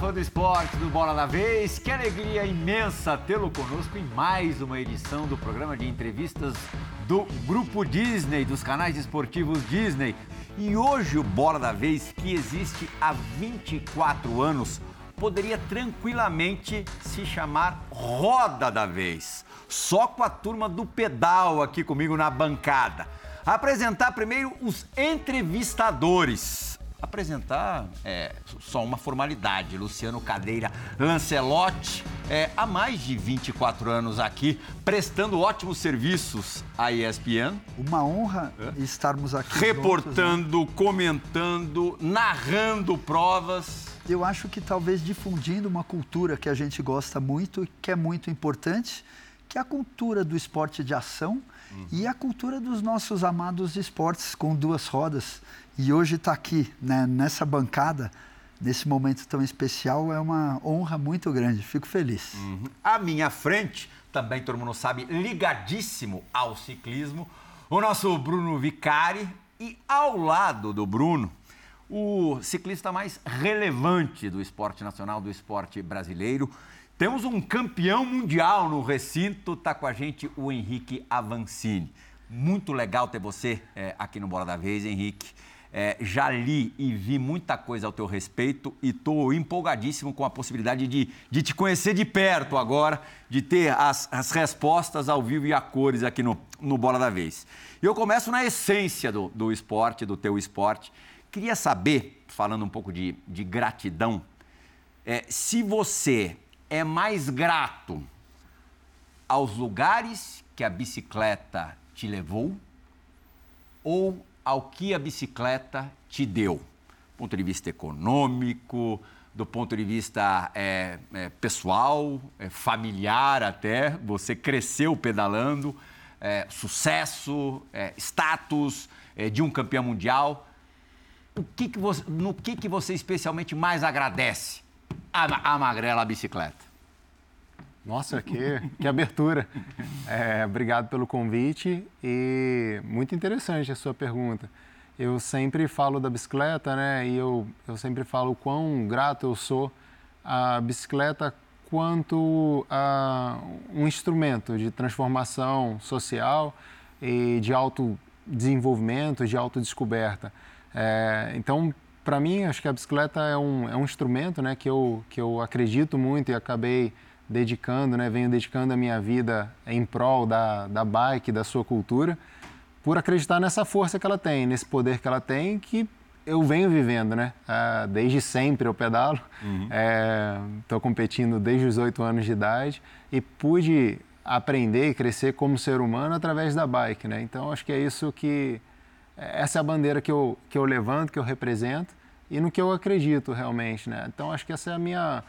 Fã do esporte do Bola da Vez. Que alegria imensa tê-lo conosco em mais uma edição do programa de entrevistas do Grupo Disney, dos canais esportivos Disney. E hoje o Bola da Vez, que existe há 24 anos, poderia tranquilamente se chamar Roda da Vez. Só com a turma do pedal aqui comigo na bancada. Apresentar primeiro os entrevistadores apresentar é só uma formalidade. Luciano Cadeira Lancelotti, é, há mais de 24 anos aqui, prestando ótimos serviços à ESPN. Uma honra é. estarmos aqui. Reportando, juntos, né? comentando, narrando provas. Eu acho que talvez difundindo uma cultura que a gente gosta muito e que é muito importante, que é a cultura do esporte de ação uhum. e a cultura dos nossos amados esportes com duas rodas. E hoje estar tá aqui, né, nessa bancada, nesse momento tão especial, é uma honra muito grande. Fico feliz. Uhum. À minha frente, também todo mundo sabe, ligadíssimo ao ciclismo, o nosso Bruno Vicari. E ao lado do Bruno, o ciclista mais relevante do esporte nacional, do esporte brasileiro. Temos um campeão mundial no recinto, está com a gente o Henrique Avancini. Muito legal ter você é, aqui no Bola da Vez, Henrique. É, já li e vi muita coisa ao teu respeito e estou empolgadíssimo com a possibilidade de, de te conhecer de perto agora, de ter as, as respostas ao vivo e a cores aqui no, no Bola da Vez. Eu começo na essência do, do esporte, do teu esporte. Queria saber, falando um pouco de, de gratidão, é, se você é mais grato aos lugares que a bicicleta te levou ou ao que a bicicleta te deu, do ponto de vista econômico, do ponto de vista é, é, pessoal, é, familiar até. Você cresceu pedalando, é, sucesso, é, status é, de um campeão mundial. O que que você, no que, que você especialmente mais agradece a, a magrela bicicleta? Nossa, que, que abertura. É, obrigado pelo convite e muito interessante a sua pergunta. Eu sempre falo da bicicleta, né? E eu, eu sempre falo quão grato eu sou à bicicleta quanto a um instrumento de transformação social e de autodesenvolvimento, de autodescoberta. É, então, para mim, acho que a bicicleta é um, é um instrumento né, que, eu, que eu acredito muito e acabei dedicando, né, venho dedicando a minha vida em prol da, da bike, da sua cultura, por acreditar nessa força que ela tem, nesse poder que ela tem, que eu venho vivendo, né? Ah, desde sempre eu pedalo, estou uhum. é, competindo desde os oito anos de idade e pude aprender e crescer como ser humano através da bike, né? Então acho que é isso que essa é a bandeira que eu que eu levanto, que eu represento e no que eu acredito realmente, né? Então acho que essa é a minha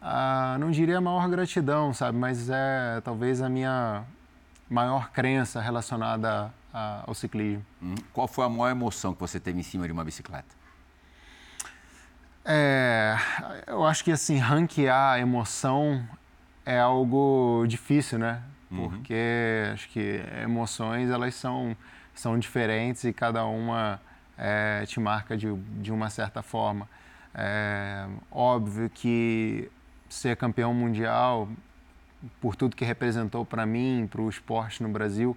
ah, não diria a maior gratidão, sabe? Mas é talvez a minha maior crença relacionada a, ao ciclismo. Hum. Qual foi a maior emoção que você teve em cima de uma bicicleta? É, eu acho que assim, ranquear a emoção é algo difícil, né? Uhum. Porque acho que emoções elas são, são diferentes e cada uma é, te marca de, de uma certa forma. É óbvio que ser campeão mundial, por tudo que representou para mim, para o esporte no Brasil,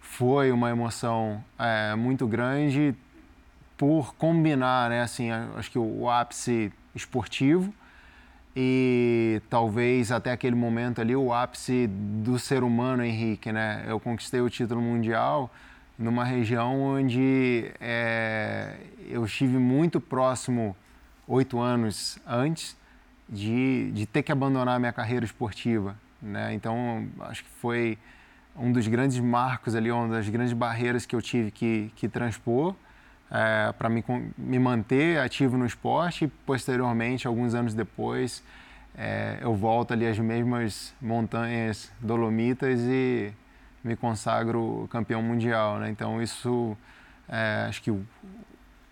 foi uma emoção é, muito grande por combinar, né, assim, acho que o, ápice esportivo e talvez até aquele momento ali o ápice do ser humano, Henrique, né? Eu conquistei o título mundial numa região onde é, eu estive muito próximo oito anos antes de, de ter que abandonar a minha carreira esportiva. Né? Então, acho que foi um dos grandes marcos ali, uma das grandes barreiras que eu tive que, que transpor é, para me, me manter ativo no esporte e, posteriormente, alguns anos depois, é, eu volto ali às mesmas montanhas dolomitas e me consagro campeão mundial. Né? Então, isso, é, acho que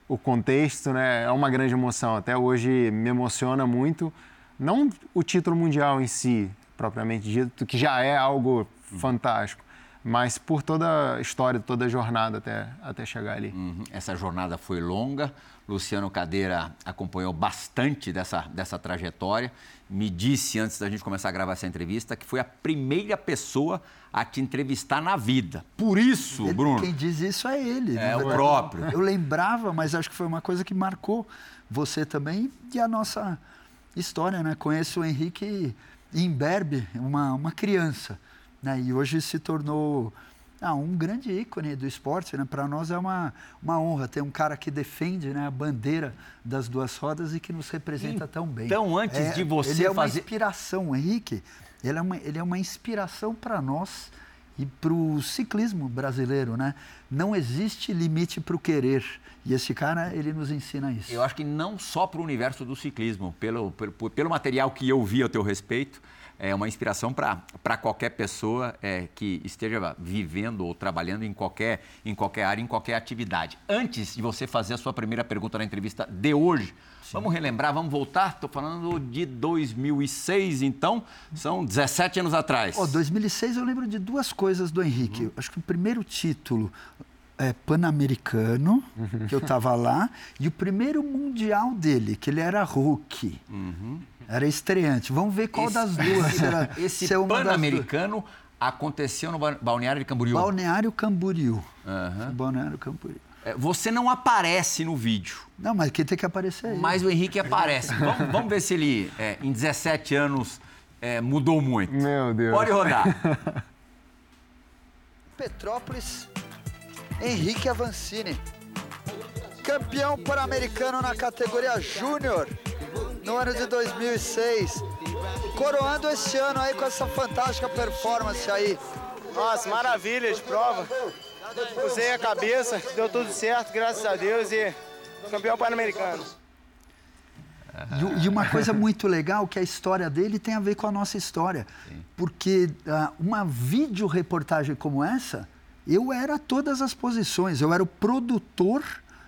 o contexto né, é uma grande emoção. Até hoje me emociona muito, não o título mundial em si, propriamente dito, que já é algo fantástico, mas por toda a história, toda a jornada até, até chegar ali. Uhum. Essa jornada foi longa. Luciano Cadeira acompanhou bastante dessa, dessa trajetória. Me disse antes da gente começar a gravar essa entrevista que foi a primeira pessoa a te entrevistar na vida. Por isso, ele, Bruno. Quem diz isso é ele. É o próprio. Eu lembrava, mas acho que foi uma coisa que marcou você também e a nossa história, né? Conheço o Henrique Imberbe, uma, uma criança, né? E hoje se tornou ah, um grande ícone do esporte, né? Para nós é uma, uma honra ter um cara que defende né, a bandeira das duas rodas e que nos representa então, tão bem. Então, antes é, de você ele é uma fazer... inspiração, Henrique. Ele é uma, ele é uma inspiração para nós e para o ciclismo brasileiro, né? Não existe limite para o querer. E esse cara, ele nos ensina isso. Eu acho que não só para o universo do ciclismo, pelo, pelo, pelo material que eu vi a teu respeito, é uma inspiração para qualquer pessoa é, que esteja vivendo ou trabalhando em qualquer, em qualquer área, em qualquer atividade. Antes de você fazer a sua primeira pergunta na entrevista de hoje, Sim. vamos relembrar, vamos voltar? Estou falando de 2006, então, são 17 anos atrás. Oh, 2006 eu lembro de duas coisas do Henrique. Uhum. Acho que o primeiro título é, pan-americano, uhum. que eu estava lá, e o primeiro mundial dele, que ele era rookie. Uhum. Era estreante. Vamos ver qual esse, das duas será. Esse é Pan-Americano aconteceu no Balneário de Camboriú. Balneário Camboriú. Uhum. Balneário Camboriú. É, você não aparece no vídeo. Não, mas quem tem que aparecer aí. Mas o Henrique aparece. vamos, vamos, ver se ele, é, em 17 anos, é, mudou muito. Meu Deus. Pode rodar. Petrópolis, Henrique Avancini. Campeão pan-americano na categoria Júnior no ano de 2006. Coroando este ano aí com essa fantástica performance aí. Nossa, maravilha de prova. Usei a cabeça, deu tudo certo, graças a Deus, e campeão pan-americano. E uma coisa muito legal que a história dele tem a ver com a nossa história. Sim. Porque uh, uma videoreportagem como essa, eu era todas as posições. Eu era o produtor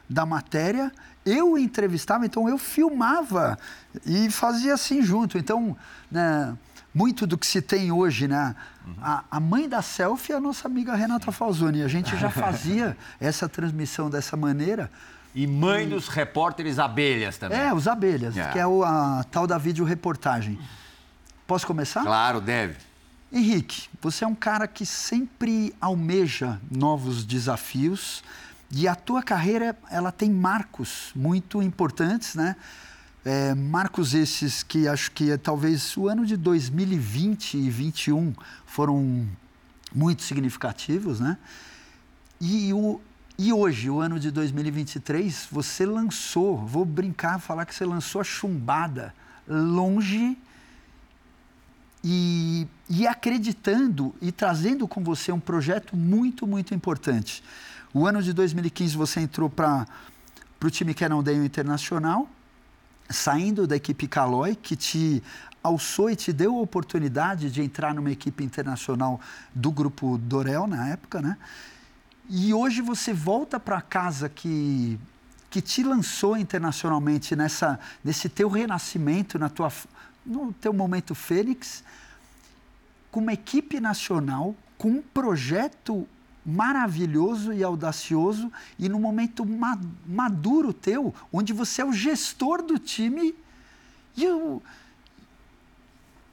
da matéria, eu entrevistava, então eu filmava e fazia assim junto. Então, né, muito do que se tem hoje, né? Uhum. A, a, mãe da selfie é a nossa amiga Renata Falzoni. A gente já fazia essa transmissão dessa maneira. E mãe e... dos repórteres abelhas também. É, os abelhas, é. que é o, a tal da videoreportagem. Posso começar? Claro, deve. Henrique, você é um cara que sempre almeja novos desafios e a tua carreira, ela tem marcos muito importantes, né? É, marcos esses que acho que é, talvez o ano de 2020 e 2021 foram muito significativos, né? E, o, e hoje, o ano de 2023, você lançou, vou brincar, falar que você lançou a chumbada longe e, e acreditando e trazendo com você um projeto muito, muito importante. O ano de 2015 você entrou para o time Cannondale Internacional, saindo da equipe Caloi, que te alçou e te deu a oportunidade de entrar numa equipe internacional do grupo Dorel na época, né? E hoje você volta para a casa que que te lançou internacionalmente nessa nesse teu renascimento na tua no teu momento Fênix, com uma equipe nacional, com um projeto maravilhoso e audacioso e no momento maduro teu, onde você é o gestor do time e o,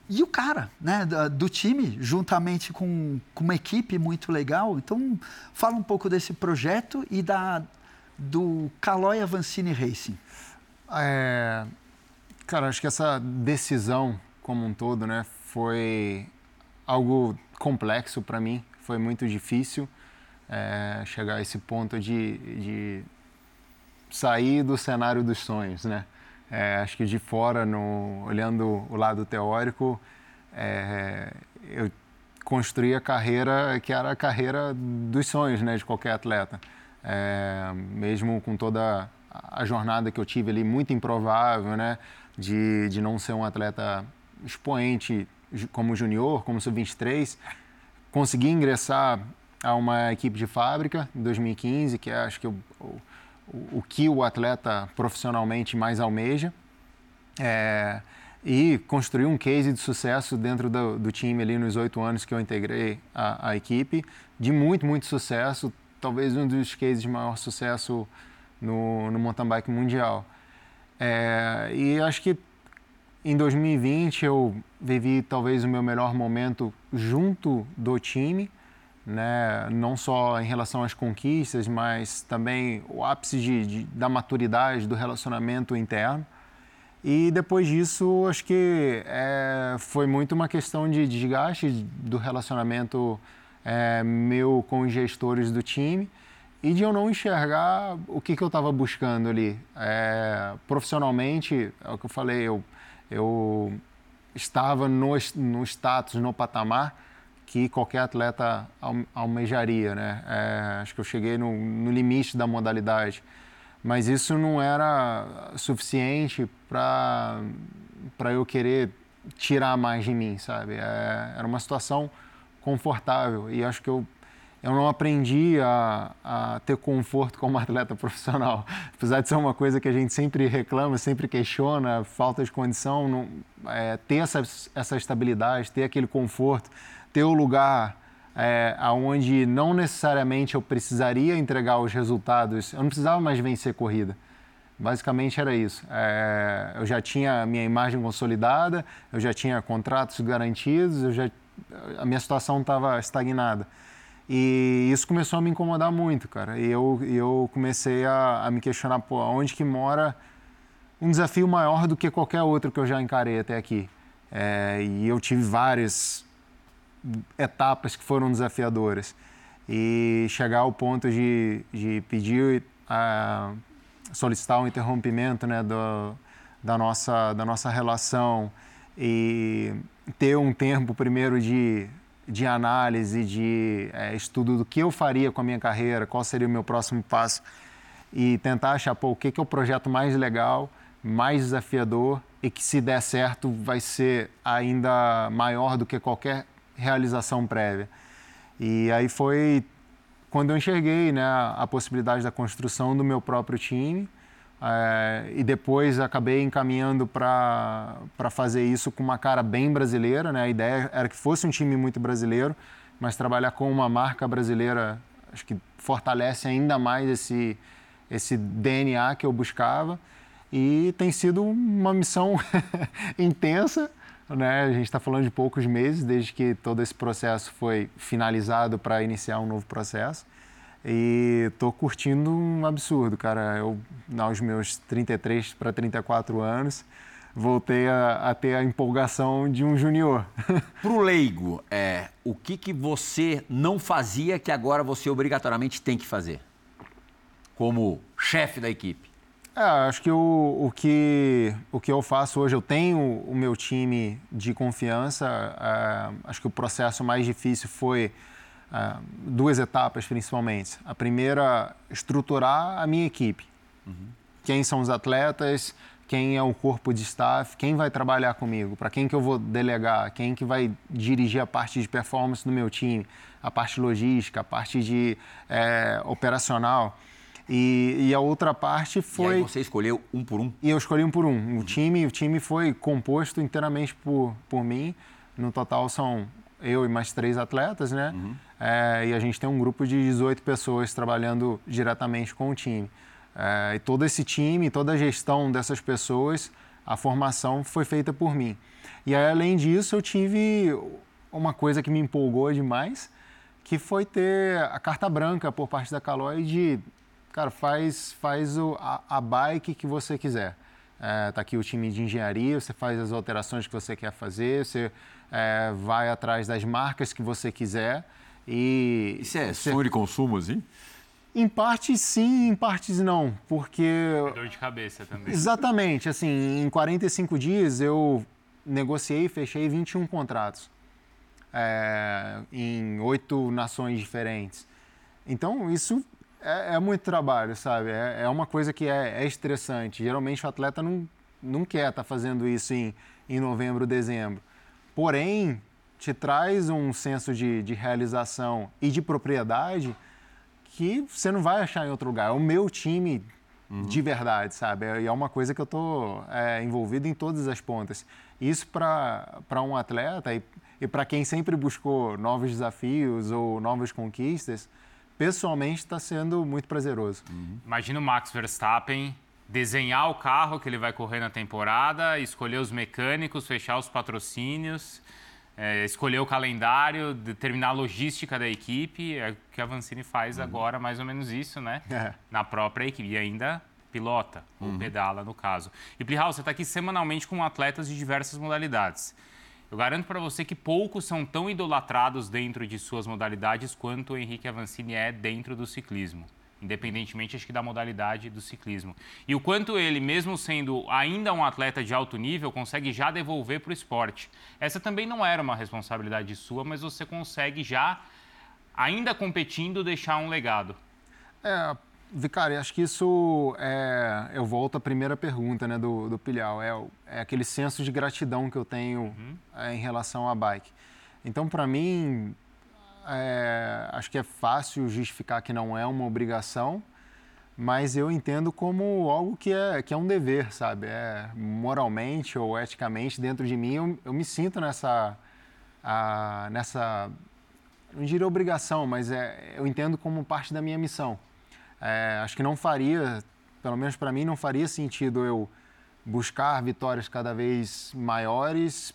e o cara né, do time, juntamente com, com uma equipe muito legal. Então, fala um pouco desse projeto e da, do Caloi Avancini Racing. É, cara, acho que essa decisão como um todo né, foi algo complexo para mim, foi muito difícil é, chegar a esse ponto de, de sair do cenário dos sonhos, né? É, acho que de fora, no, olhando o lado teórico, é, eu construí a carreira que era a carreira dos sonhos, né, de qualquer atleta. Mesmo com toda a jornada que eu tive ali, muito improvável, né, de, de não ser um atleta expoente como junior, como sub-23, consegui ingressar a uma equipe de fábrica em 2015, que é acho que o, o, o que o atleta profissionalmente mais almeja. É, e construir um case de sucesso dentro do, do time ali nos oito anos que eu integrei a, a, equipe, de muito, muito sucesso, talvez um dos cases de maior sucesso no, no mountain bike mundial. É, e acho que em 2020 eu vivi talvez o meu melhor momento junto do time, né? não só em relação às conquistas, mas também o ápice de, de, da maturidade do relacionamento interno. E depois disso, acho que é, foi muito uma questão de desgaste do relacionamento é, meu com os gestores do time e de eu não enxergar o que, que eu estava buscando ali. É, profissionalmente, é o que eu falei, eu, eu estava no, no status, no patamar que qualquer atleta almejaria, né? É, acho que eu cheguei no, no limite da modalidade mas isso não era suficiente para para eu querer tirar mais de mim, sabe? É, era uma situação confortável e acho que eu eu não aprendi a, a, ter conforto como atleta profissional. Apesar de ser uma coisa que a gente sempre reclama, sempre questiona, falta de condição, não, é, ter essa, essa estabilidade, ter aquele conforto, ter o lugar é, aonde não necessariamente eu precisaria entregar os resultados, eu não precisava mais vencer corrida. Basicamente era isso. É, eu já tinha minha imagem consolidada, eu já tinha contratos garantidos, eu já, a minha situação estava estagnada. E isso começou a me incomodar muito, cara. E eu, eu comecei a, a me questionar, pô, onde que mora um desafio maior do que qualquer outro que eu já encarei até aqui. É, e eu tive vários etapas que foram desafiadoras. E chegar ao ponto de, de pedir, uh, solicitar um interrompimento né, do, da, nossa, da nossa relação e ter um tempo primeiro de, de análise, de é, estudo do que eu faria com a minha carreira, qual seria o meu próximo passo e tentar achar pô, o que, que é o projeto mais legal, mais desafiador e que se der certo vai ser ainda maior do que qualquer realização prévia. E aí foi quando eu enxerguei né, a possibilidade da construção do meu próprio time é, e depois acabei encaminhando para fazer isso com uma cara bem brasileira. Né? A ideia era que fosse um time muito brasileiro, mas trabalhar com uma marca brasileira acho que fortalece ainda mais esse, esse DNA que eu buscava. E tem sido uma missão intensa, né? A gente está falando de poucos meses desde que todo esse processo foi finalizado para iniciar um novo processo. E estou curtindo um absurdo, cara. Eu, aos meus 33 para 34 anos, voltei a, a, ter a empolgação de um junior. Para o leigo, é, o que, que você não fazia que agora você obrigatoriamente tem que fazer? Como chefe da equipe? É, acho que o, o que o que eu faço hoje, eu tenho o meu time de confiança. É, acho que o processo mais difícil foi é, duas etapas, principalmente. A primeira, estruturar a minha equipe. Uhum. Quem são os atletas, quem é o corpo de staff, quem vai trabalhar comigo, para quem que eu vou delegar, quem que vai dirigir a parte de performance do meu time, a parte logística, a parte de é, operacional. E, e, a outra parte foi. E aí você escolheu um por um? E eu escolhi um por um. O time, o time foi composto inteiramente por, por mim. No total são eu e mais três atletas, né? Uhum. É, e a gente tem um grupo de 18 pessoas trabalhando diretamente com o time. É, e todo esse time, toda a gestão dessas pessoas, a formação foi feita por mim. E aí, além disso, eu tive uma coisa que me empolgou demais, que foi ter a carta branca por parte da Caloi de Cara, faz, faz o, a, a bike que você quiser. É, tá aqui o time de engenharia, você faz as alterações que você quer fazer, você é, vai atrás das marcas que você quiser. E Isso é você... sonho de consumo, assim? Em partes sim, em partes não, porque... É dor de cabeça também. Exatamente, assim, em 45 dias eu negociei e fechei 21 contratos é, em oito nações diferentes. Então, isso é, é muito trabalho, sabe? É, é, uma coisa que é, é, estressante. Geralmente o atleta não, não quer estar tá fazendo isso em, em novembro, dezembro. Porém, te traz um senso de, de realização e de propriedade que você não vai achar em outro lugar. O meu time uhum. de verdade, sabe? E é uma coisa que eu estou é, envolvido em todas as pontas. Isso para um atleta e, e para quem sempre buscou novos desafios ou novas conquistas, pessoalmente está sendo muito prazeroso. Uhum. Imagina o Max Verstappen desenhar o carro que ele vai correr na temporada, escolher os mecânicos, fechar os patrocínios, é, escolher o calendário, determinar a logística da equipe. É o que a Vancini faz uhum. agora, mais ou menos isso, né? É. Na própria equipe. E ainda pilota, ou uhum. pedala, no caso. E, Plihal, você está aqui semanalmente com atletas de diversas modalidades. Eu garanto para você que poucos são tão idolatrados dentro de suas modalidades quanto o Henrique Avancini é dentro do ciclismo independentemente acho que da modalidade do ciclismo. E o quanto ele, mesmo sendo ainda um atleta de alto nível, consegue já devolver para o esporte. Essa também não era uma responsabilidade sua, mas você consegue já, ainda competindo, deixar um legado. É, Vicário, acho que isso é. Eu volto à primeira pergunta né, do, do Pilhal. É, é aquele senso de gratidão que eu tenho uhum. é, em relação à bike. Então, para mim, é, acho que é fácil justificar que não é uma obrigação, mas eu entendo como algo que é, que é um dever, sabe? É, moralmente ou eticamente, dentro de mim, eu, eu me sinto nessa, a, nessa, não diria obrigação, mas é, eu entendo como parte da minha missão. É, acho que não faria, pelo menos para mim, não faria sentido eu buscar vitórias cada vez maiores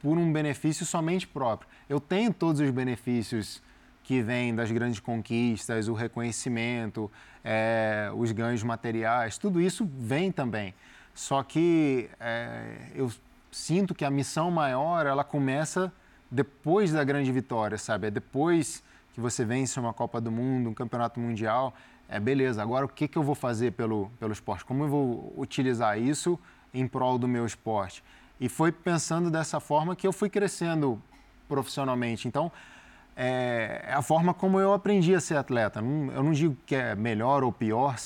por um benefício somente próprio. Eu tenho todos os benefícios que vêm das grandes conquistas, o reconhecimento, é, os ganhos materiais, tudo isso vem também. Só que é, eu sinto que a missão maior ela começa depois da grande vitória, sabe? É depois que você vence uma Copa do Mundo, um Campeonato Mundial. É beleza, agora o que, que eu vou fazer pelo, pelo esporte? Como eu vou utilizar isso em prol do meu esporte? E foi pensando dessa forma que eu fui crescendo profissionalmente. Então, é, é a forma como eu aprendi a ser atleta. eu não digo que é melhor ou pior,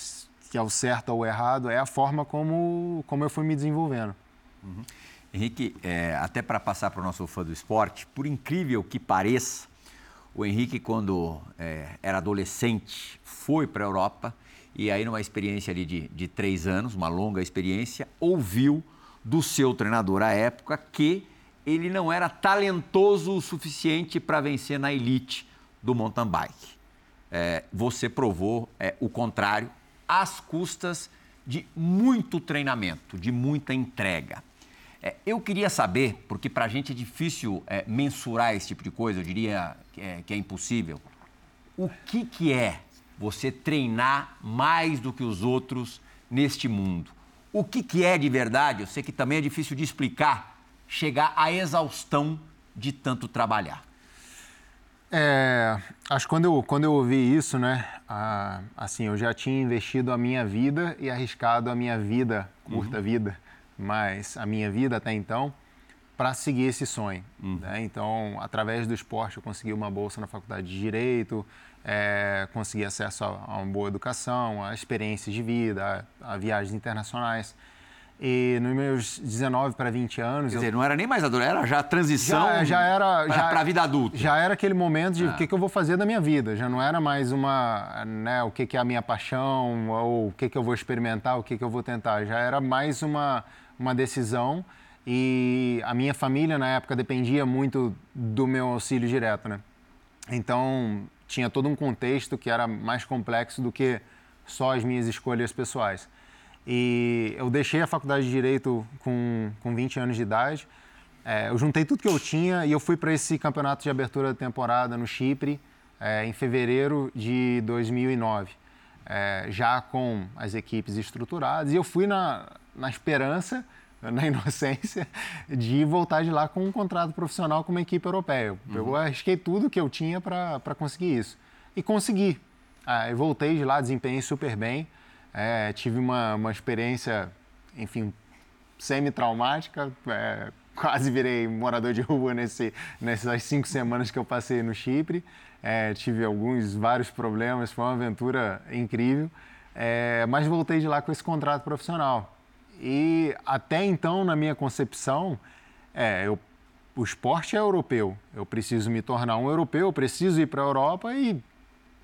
que é o certo ou o errado, é a forma como, como eu fui me desenvolvendo. Uhum. Henrique, é, até para passar para o nosso fã do esporte, por incrível que pareça, o Henrique, quando é, era adolescente, foi para a Europa e aí, numa experiência ali de, de três anos, uma longa experiência, ouviu do seu treinador à época que ele não era talentoso o suficiente para vencer na elite do mountain bike. É, você provou é, o contrário, às custas de muito treinamento, de muita entrega. É, eu queria saber, porque para a gente é difícil é, mensurar esse tipo de coisa, eu diria que é, que é impossível, o que, que é você treinar mais do que os outros neste mundo? O que, que é de verdade? Eu sei que também é difícil de explicar, chegar à exaustão de tanto trabalhar. É, acho que quando eu, quando eu ouvi isso, né, a, assim, eu já tinha investido a minha vida e arriscado a minha vida, curta uhum. vida, mas a minha vida até então, para seguir esse sonho. Uhum. Né? Então, através do esporte, eu consegui uma bolsa na faculdade de Direito, é, conseguir acesso a, a, uma boa educação, a experiências de vida, a, a viagens internacionais. E nos meus 19 para 20 anos. Quer dizer, não era nem mais adulto, era já a transição já, já era para a vida adulta. Já era aquele momento de ah. o que, que eu vou fazer da minha vida. Já não era mais uma. Né, o que, que é a minha paixão, ou o que, que eu vou experimentar, o que, que eu vou tentar. Já era mais uma, uma decisão. E a minha família, na época, dependia muito do meu auxílio direto, né? Então, tinha todo um contexto que era mais complexo do que só as minhas escolhas pessoais. E eu deixei a faculdade de Direito com, com 20 anos de idade. É, eu juntei tudo que eu tinha e eu fui para esse campeonato de abertura da temporada no Chipre é, em fevereiro de 2009, é, já com as equipes estruturadas. E eu fui na, na esperança na inocência, de voltar de lá com um contrato profissional com uma equipe europeia. Uhum. Eu arrisquei tudo que eu tinha para conseguir isso. E consegui. Ah, eu voltei de lá, desempenhei super bem. É, tive uma, uma experiência, enfim, semi-traumática. É, quase virei morador de rua nesse, nessas cinco semanas que eu passei no Chipre. É, tive alguns, vários problemas, foi uma aventura incrível. É, mas voltei de lá com esse contrato profissional. E até então, na minha concepção, é, eu, o esporte é europeu. Eu preciso me tornar um europeu, eu preciso ir para a Europa e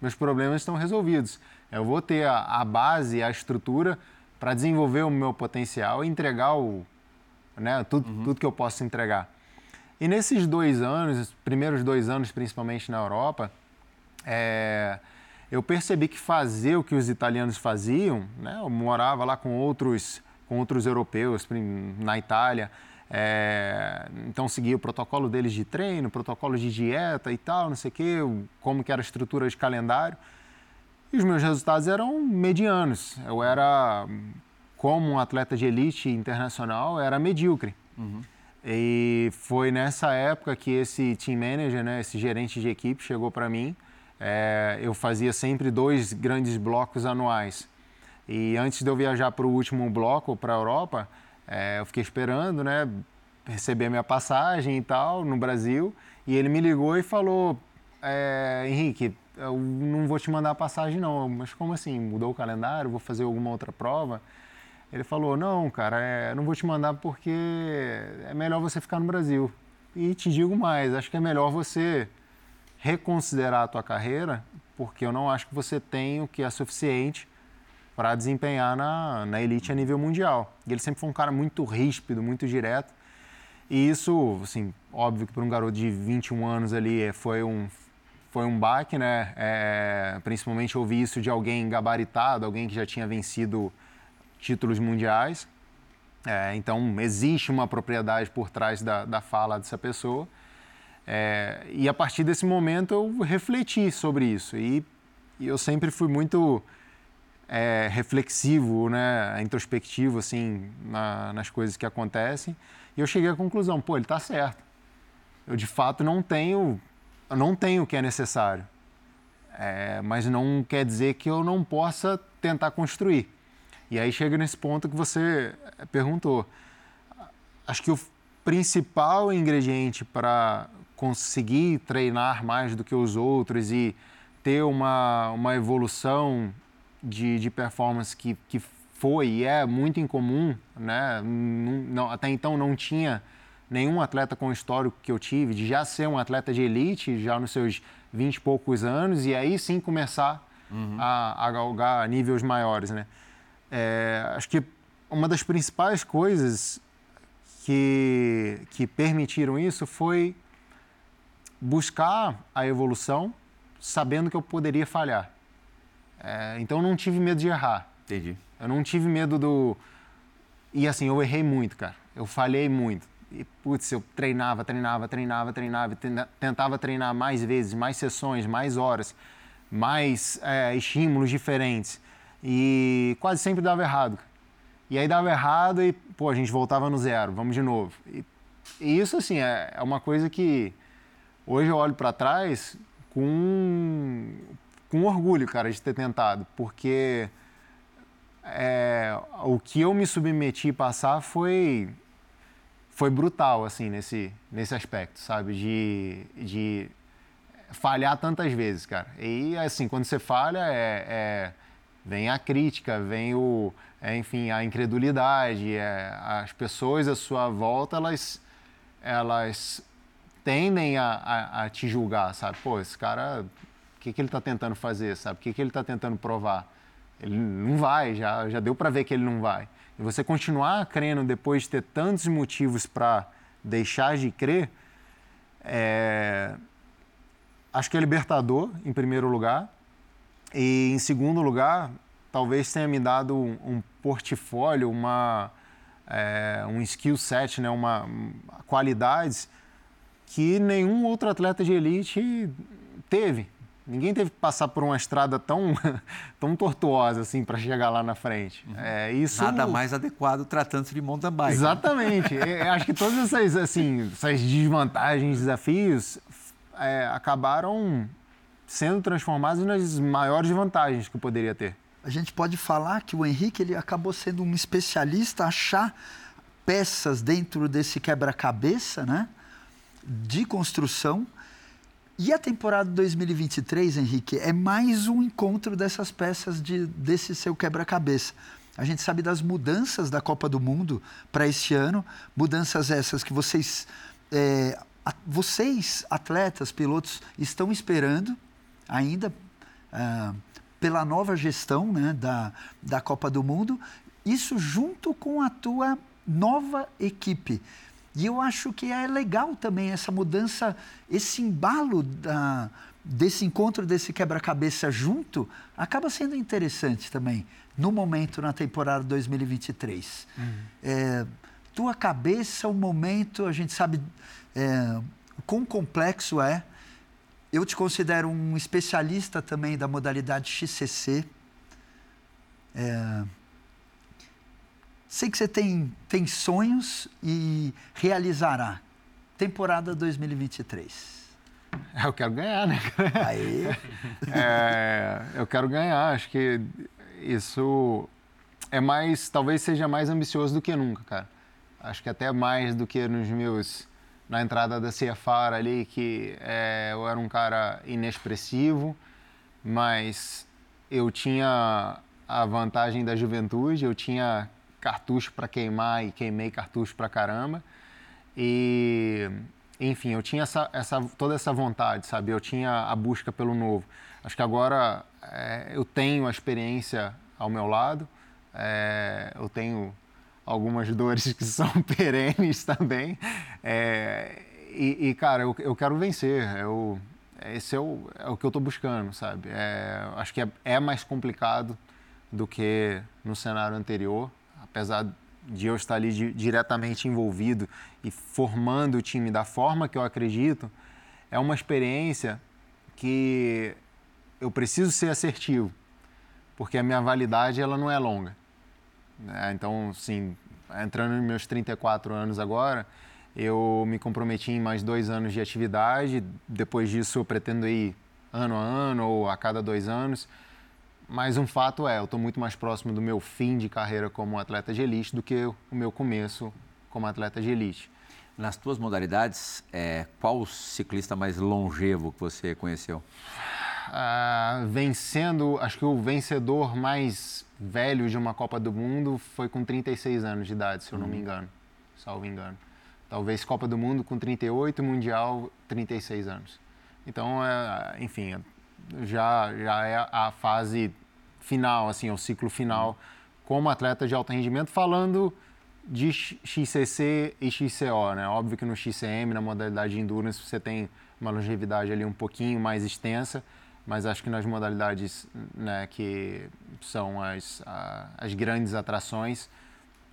meus problemas estão resolvidos. Eu vou ter a, a base, a estrutura para desenvolver o meu potencial e entregar o, né, tudo, uhum. tudo que eu posso entregar. E nesses dois anos, os primeiros dois anos, principalmente na Europa, é, eu percebi que fazer o que os italianos faziam, né, eu morava lá com outros, com outros europeus na Itália, é, então seguia o protocolo deles de treino, protocolo de dieta e tal, não sei o quê, como que era a estrutura de calendário. E os meus resultados eram medianos. Eu era, como um atleta de elite internacional, era medíocre. Uhum. E foi nessa época que esse team manager, né, esse gerente de equipe, chegou para mim. É, eu fazia sempre dois grandes blocos anuais. E antes de eu viajar para o último bloco, para a Europa, é, eu fiquei esperando, né, receber minha passagem e tal no Brasil. E ele me ligou e falou: é, Henrique, eu não vou te mandar a passagem não. Mas como assim? Mudou o calendário? Vou fazer alguma outra prova? Ele falou: Não, cara, é, não vou te mandar porque é melhor você ficar no Brasil. E te digo mais: acho que é melhor você reconsiderar a tua carreira, porque eu não acho que você tem o que é suficiente para desempenhar na, na elite a nível mundial. E ele sempre foi um cara muito ríspido, muito direto. E isso, assim, óbvio que para um garoto de 21 anos ali é, foi um, foi um baque, né? É, principalmente ouvir isso de alguém gabaritado, alguém que já tinha vencido títulos mundiais. É, então, existe uma propriedade por trás da, da fala dessa pessoa. É, e a partir desse momento eu refleti sobre isso. E, e eu sempre fui muito é, reflexivo, né, introspectivo assim na, nas coisas que acontecem. E eu cheguei à conclusão, pô, ele está certo. Eu de fato não tenho, não tenho o que é necessário. É, mas não quer dizer que eu não possa tentar construir. E aí chega nesse ponto que você perguntou. Acho que o principal ingrediente para conseguir treinar mais do que os outros e ter uma, uma evolução de, de performance que, que foi e é muito incomum, né? Não, até então não tinha nenhum atleta com o histórico que eu tive de já ser um atleta de elite, já nos seus 20 e poucos anos, e aí sim começar uhum. a, a galgar níveis maiores, né? É, acho que uma das principais coisas que, que permitiram isso foi buscar a evolução sabendo que eu poderia falhar. É, então eu não tive medo de errar. Entendi. Eu não tive medo do. E assim, eu errei muito, cara. Eu falhei muito. E, putz, eu treinava, treinava, treinava, treinava, tentava treinar mais vezes, mais sessões, mais horas, mais é, estímulos diferentes. E quase sempre dava errado. E aí dava errado e, pô, a gente voltava no zero, vamos de novo. E, e isso, assim, é, é uma coisa que hoje eu olho para trás com com orgulho, cara, de ter tentado, porque é, o que eu me submeti a passar foi foi brutal, assim, nesse, nesse aspecto, sabe? De, de falhar tantas vezes, cara. E, assim, quando você falha, é, é vem a crítica, vem o, é, enfim, a incredulidade, é, as pessoas à sua volta, elas, elas tendem a, a, a te julgar, sabe? Pô, esse cara o que, que ele está tentando fazer, sabe? O que, que ele está tentando provar? Ele não vai, já, já deu para ver que ele não vai. E você continuar crendo depois de ter tantos motivos para deixar de crer, é... acho que é libertador, em primeiro lugar. E, em segundo lugar, talvez tenha me dado um, um portfólio, uma, é, um skill set, né? uma, qualidades que nenhum outro atleta de elite teve. Ninguém teve que passar por uma estrada tão, tão tortuosa assim para chegar lá na frente. Uhum. É, isso... Nada mais adequado tratando-se de mountain bike. Exatamente. Eu acho que todas essas, assim, essas desvantagens, desafios é, acabaram sendo transformados nas maiores vantagens que eu poderia ter. A gente pode falar que o Henrique ele acabou sendo um especialista a achar peças dentro desse quebra-cabeça, né? De construção e a temporada 2023, Henrique, é mais um encontro dessas peças de, desse seu quebra-cabeça. A gente sabe das mudanças da Copa do Mundo para este ano, mudanças essas que vocês, é, vocês, atletas, pilotos, estão esperando ainda. Uh, pela nova gestão né, da, da Copa do Mundo, isso junto com a tua nova equipe. E eu acho que é legal também essa mudança, esse embalo da, desse encontro, desse quebra-cabeça junto, acaba sendo interessante também, no momento, na temporada 2023. Uhum. É, tua cabeça, o momento, a gente sabe é, o quão complexo é. Eu te considero um especialista também da modalidade XCC. É, sei que você tem, tem sonhos e realizará. Temporada 2023. É, eu quero ganhar, né? Aí. É, eu quero ganhar. Acho que isso é mais, talvez seja mais ambicioso do que nunca, cara. Acho que até mais do que nos meus na entrada da CFAR ali, que é, eu era um cara inexpressivo, mas eu tinha a vantagem da juventude, eu tinha cartucho para queimar e queimei cartucho para caramba. E, enfim, eu tinha essa, essa, toda essa vontade, sabe? Eu tinha a busca pelo novo. Acho que agora é, eu tenho a experiência ao meu lado, é, eu tenho algumas dores que são perenes também. É, e, e, cara, eu, eu quero vencer. Eu, esse é o, é o que eu estou buscando, sabe? É, acho que é, é, mais complicado do que no cenário anterior, apesar de eu estar ali di, diretamente envolvido e formando o time da forma que eu acredito. É uma experiência que eu preciso ser assertivo, porque a minha validade ela não é longa. Né? Então, sim, entrando nos meus 34 anos agora, eu me comprometi em mais dois anos de atividade. Depois disso, eu pretendo ir ano a ano ou a cada dois anos. Mas um fato é, eu estou muito mais próximo do meu fim de carreira como atleta de elite do que o meu começo como atleta de elite. Nas tuas modalidades, é, qual o ciclista mais longevo que você conheceu? Ah, vencendo, acho que o vencedor mais velho de uma Copa do Mundo foi com 36 anos de idade, se eu não me uhum. engano, salvo engano. Talvez Copa do Mundo com 38, Mundial 36 anos. Então, é, enfim, já, já é a fase final, assim, é o ciclo final como atleta de alto rendimento, falando de XCC e XCO, né? Óbvio que no XCM, na modalidade de endurance, você tem uma longevidade ali um pouquinho mais extensa, mas acho que nas modalidades né, que são as, a, as grandes atrações,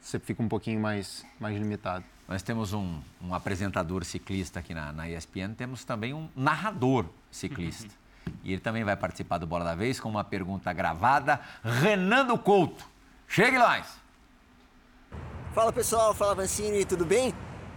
você fica um pouquinho mais, mais limitado. Nós temos um, um apresentador ciclista aqui na, na ESPN, temos também um narrador ciclista. E ele também vai participar do Bola da Vez com uma pergunta gravada. Renando Couto. Chegue lá! Fala pessoal, fala Vancini, tudo bem?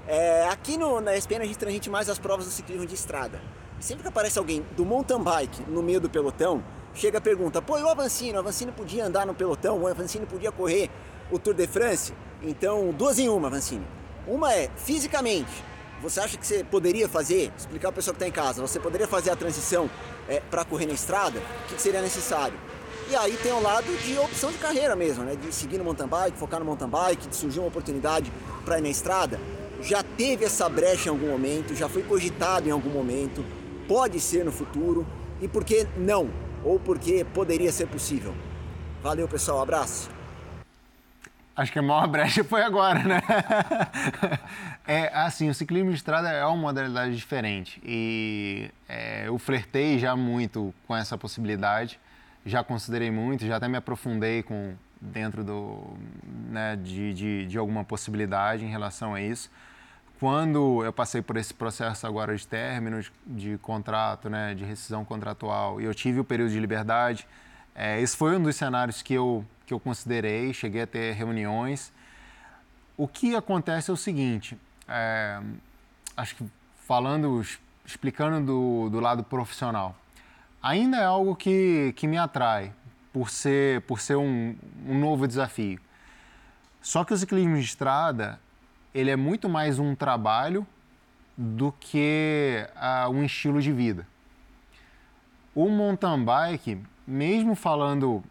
É, aqui no, na ESPN a gente transmite mais as provas do ciclismo de estrada. E sempre que aparece alguém do mountain bike no meio do pelotão, chega a pergunta, pô, e o Avancini? O podia andar no pelotão, o Avancini podia correr o Tour de France? Então, duas em uma, Avancini. Uma é, fisicamente, você acha que você poderia fazer, explicar para o pessoal que está em casa, você poderia fazer a transição é, para correr na estrada? O que, seria necessário? E aí tem o lado de opção de carreira mesmo, né? De seguir no mountain bike, focar no mountain bike, de surgir uma oportunidade para ir na estrada. Já teve essa brecha em algum momento, já foi cogitado em algum momento pode ser no futuro e por que não, ou porque poderia ser possível. Valeu, pessoal, abraço. Acho que a maior brecha foi agora, né? é assim, o ciclismo de estrada é uma modalidade diferente e é, eu flertei já muito com essa possibilidade, já considerei muito, já até me aprofundei com dentro do, né, de, de, de alguma possibilidade em relação a isso quando eu passei por esse processo agora de término de, de contrato, né, de rescisão contratual, e eu tive o período de liberdade, é, esse foi um dos cenários que eu, que eu considerei, cheguei a ter reuniões. O que acontece é o seguinte, é, acho que falando, explicando do, do lado profissional, ainda é algo que, que me atrai, por ser, por ser um, um novo desafio. Só que o ciclismo de estrada, ele é muito mais um trabalho do que uh, um estilo de vida. O mountain bike, mesmo falando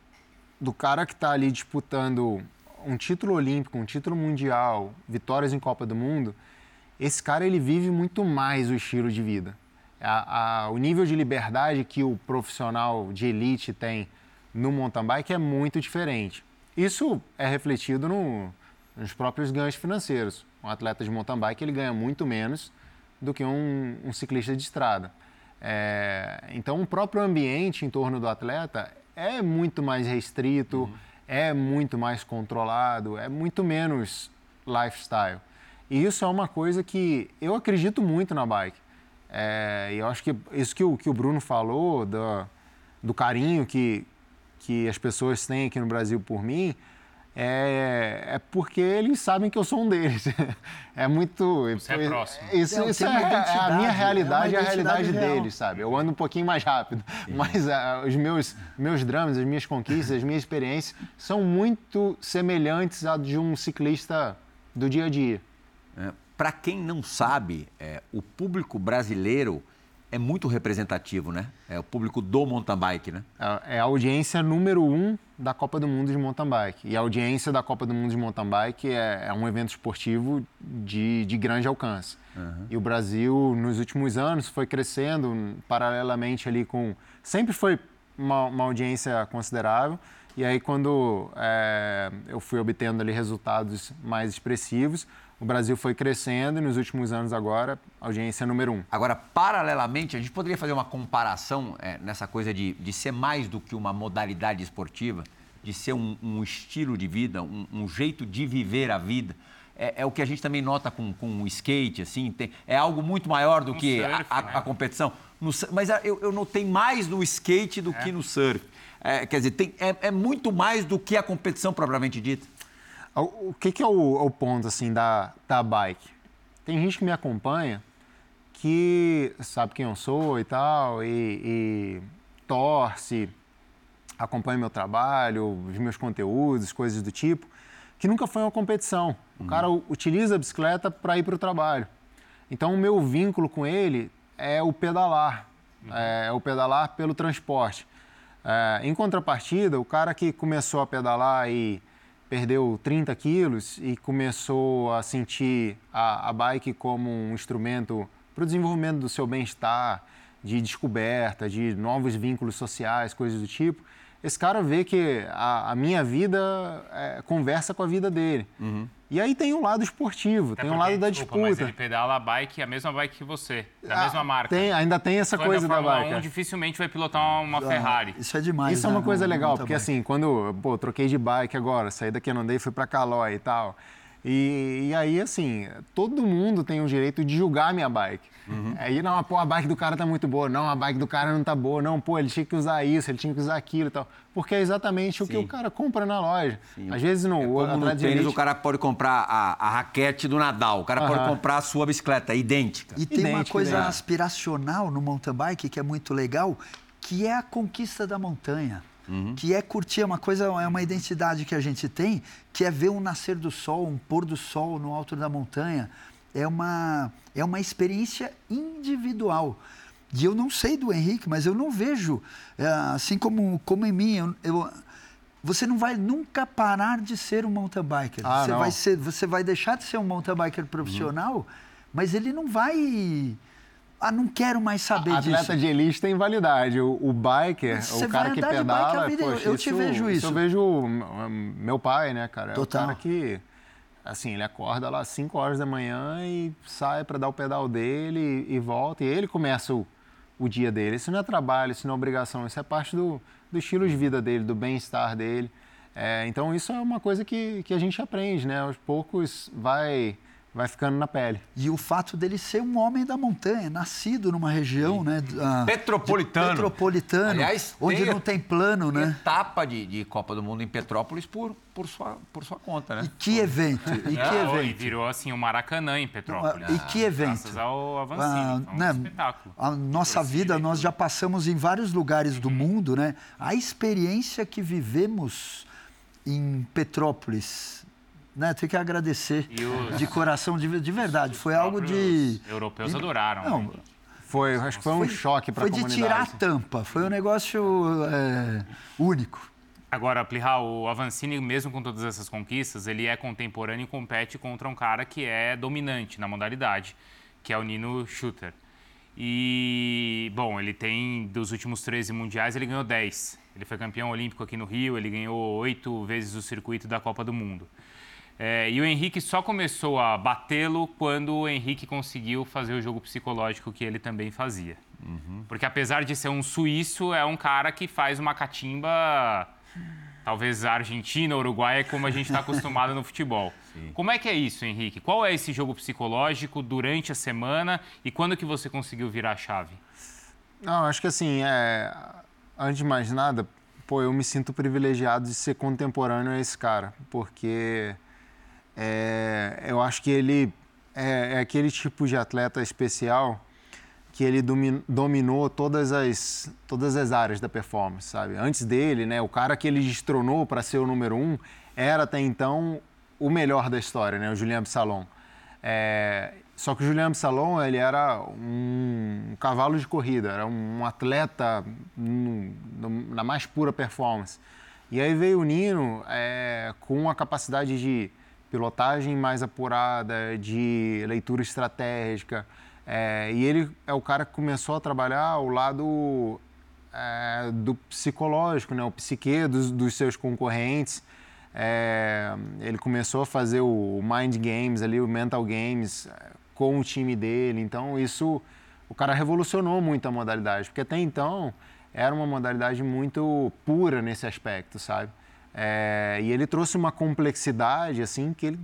do cara que está ali disputando um título olímpico, um título mundial, vitórias em Copa do Mundo, esse cara ele vive muito mais o estilo de vida. A, a, o nível de liberdade que o profissional de elite tem no mountain bike é muito diferente. Isso é refletido no, nos próprios ganhos financeiros. Um atleta de mountain bike ele ganha muito menos do que um, um ciclista de estrada. É, então, o próprio ambiente em torno do atleta é muito mais restrito, uhum. é muito mais controlado, é muito menos lifestyle. E isso é uma coisa que eu acredito muito na bike. É, e eu acho que isso que o, que o Bruno falou, do, do carinho que, que as pessoas têm aqui no Brasil por mim, é, é porque eles sabem que eu sou um deles. É muito. Você é próximo. Isso, é, isso é, é, a minha realidade, é a realidade real. deles, sabe? Eu ando um pouquinho mais rápido, Sim. mas uh, os meus, meus dramas, as minhas conquistas, as minhas experiências são muito semelhantes à de um ciclista do dia a dia. É, Para quem não sabe, é, o público brasileiro é muito representativo, né? É o público do mountain bike, né? É, é a audiência número um da Copa do Mundo de mountain bike. E a audiência da Copa do Mundo de mountain bike é, é um evento esportivo de, de grande alcance. Uhum. E o Brasil, nos últimos anos, foi crescendo paralelamente ali com... Sempre foi uma, uma audiência considerável. E aí, quando é, eu fui obtendo ali resultados mais expressivos, o Brasil foi crescendo e nos últimos anos agora, audiência número um. Agora, paralelamente, a gente poderia fazer uma comparação é, nessa coisa de, de ser mais do que uma modalidade esportiva, de ser um, um estilo de vida, um, um, jeito de viver a vida. É, é, o que a gente também nota com, com o skate, assim, tem, é algo muito maior do no que surf, a, a, né? a, competição. No, mas eu, eu notei mais no skate do é. que no surf. É, quer dizer, tem, é, é muito mais do que a competição propriamente dita. O que, que é o, o, ponto assim da, da bike? Tem gente que me acompanha que sabe quem eu sou e tal, e, e torce, acompanha meu trabalho, os meus conteúdos, coisas do tipo, que nunca foi uma competição. O uhum. cara utiliza a bicicleta para ir para o trabalho. Então, o meu vínculo com ele é o pedalar, uhum. é o pedalar pelo transporte. É, em contrapartida, o cara que começou a pedalar e perdeu 30 quilos e começou a sentir a, a bike como um instrumento para o desenvolvimento do seu bem-estar, de descoberta, de novos vínculos sociais, coisas do tipo, esse cara vê que a, a minha vida é, conversa com a vida dele. Uhum. E aí tem um lado esportivo, Até tem um lado da desculpa, disputa. Mas ele pedala a bike, a mesma bike que você, da ah, mesma marca. Tem, ainda tem essa coisa da, da bike. 1, dificilmente vai pilotar uma, uma ah, Ferrari. Isso é demais. Isso né? é uma coisa legal, porque bike. assim, quando pô, troquei de bike agora, saí daqui, não andei, fui para Calói e tal. E, e, aí, assim, todo mundo tem o direito de julgar a minha bike. Uhum. Aí, não, pô, a bike do cara tá muito boa. Não, a bike do cara não tá boa. Não, pô, ele tinha que usar isso, ele tinha que usar aquilo e tal. Porque é exatamente Sim. o que o cara compra na loja. Sim. Às vezes não. É como no tênis, elite... o cara pode comprar a, a raquete do Nadal. O cara uhum. pode comprar a sua bicicleta, idêntica. E tem idêntica, uma coisa idêntica. aspiracional no mountain bike que é muito legal, que é a conquista da montanha. Uhum. que é curtir, é uma coisa, é uma identidade que a gente tem, que é ver um nascer do sol, um pôr do sol no alto da montanha. É uma, é uma experiência individual. E eu não sei do Henrique, mas eu não vejo, é, assim como, como em mim, eu, eu, você não vai nunca parar de ser um mountain biker. Ah, você, vai ser, você vai deixar de ser um mountain biker profissional, uhum. mas ele não vai ah, não quero mais saber a, disso. Atleta de elite tem validade. O, o biker, Você o cara que pedala, bike, poxa, eu, eu te vejo isso. Eu vejo meu pai, né, cara? Total. É o cara que, assim, ele acorda lá às 5 horas da manhã e sai para dar o pedal dele e, e, volta. E ele começa o, o dia dele. Isso não é trabalho, isso não é obrigação, isso é parte do, do estilo de vida dele, do bem-estar dele. É, então, isso é uma coisa que, que a gente aprende, né? Aos poucos vai vai ficando na pele. E o fato dele ser um homem da montanha, nascido numa região, né? Uh, Petropolitano. Petropolitano. Aliás, onde não tem plano, né? Etapa de, de Copa do Mundo em Petrópolis por, por, sua, por sua conta, né? E que evento! E que evento! E virou assim o um Maracanã em Petrópolis. e que evento! Graças ao Avancini, ah, um né? espetáculo. A nossa vida, nós já passamos em vários lugares uhum. do mundo, né? A experiência que vivemos em Petrópolis, né? Tenho que agradecer os... de coração, de, de verdade. Foi algo de. Os europeus adoraram. Não, foi, acho que foi um foi, choque para a comunidade. Foi de tirar a tampa. Foi um negócio é, único. Agora, Plihal, o Avancini, mesmo com todas essas conquistas, ele é contemporâneo e compete contra um cara que é dominante na modalidade, que é o Nino Schutter. E, bom, ele tem, dos últimos 13 mundiais, ele ganhou 10. Ele foi campeão olímpico aqui no Rio, ele ganhou oito vezes o circuito da Copa do Mundo. É, e o Henrique só começou a batê-lo quando o Henrique conseguiu fazer o jogo psicológico que ele também fazia. Uhum. Porque apesar de ser um suíço, é um cara que faz uma catimba, talvez argentina, uruguaia, como a gente está acostumado no futebol. Sim. Como é que é isso, Henrique? Qual é esse jogo psicológico durante a semana e quando que você conseguiu virar a chave? Não, acho que assim, é... antes de mais nada, pô, eu me sinto privilegiado de ser contemporâneo a esse cara, porque é, eu acho que ele é, é, aquele tipo de atleta especial que ele dominou todas as, todas as áreas da performance, sabe? Antes dele, né, o cara que ele destronou para ser o número um era até então o melhor da história, né, o Julien Absalom. É, só que o Julien Absalom ele era um, um, cavalo de corrida, era um atleta no, no, na mais pura performance. E aí veio o Nino é, com a capacidade de pilotagem mais apurada, de leitura estratégica. É, e ele é o cara que começou a trabalhar o lado é, do psicológico, né, o psique dos, dos seus concorrentes. É, ele começou a fazer o mind games ali, o mental games é, com o time dele. Então isso, o cara revolucionou muito a modalidade, porque até então era uma modalidade muito pura nesse aspecto, sabe? É, e ele trouxe uma complexidade assim que ele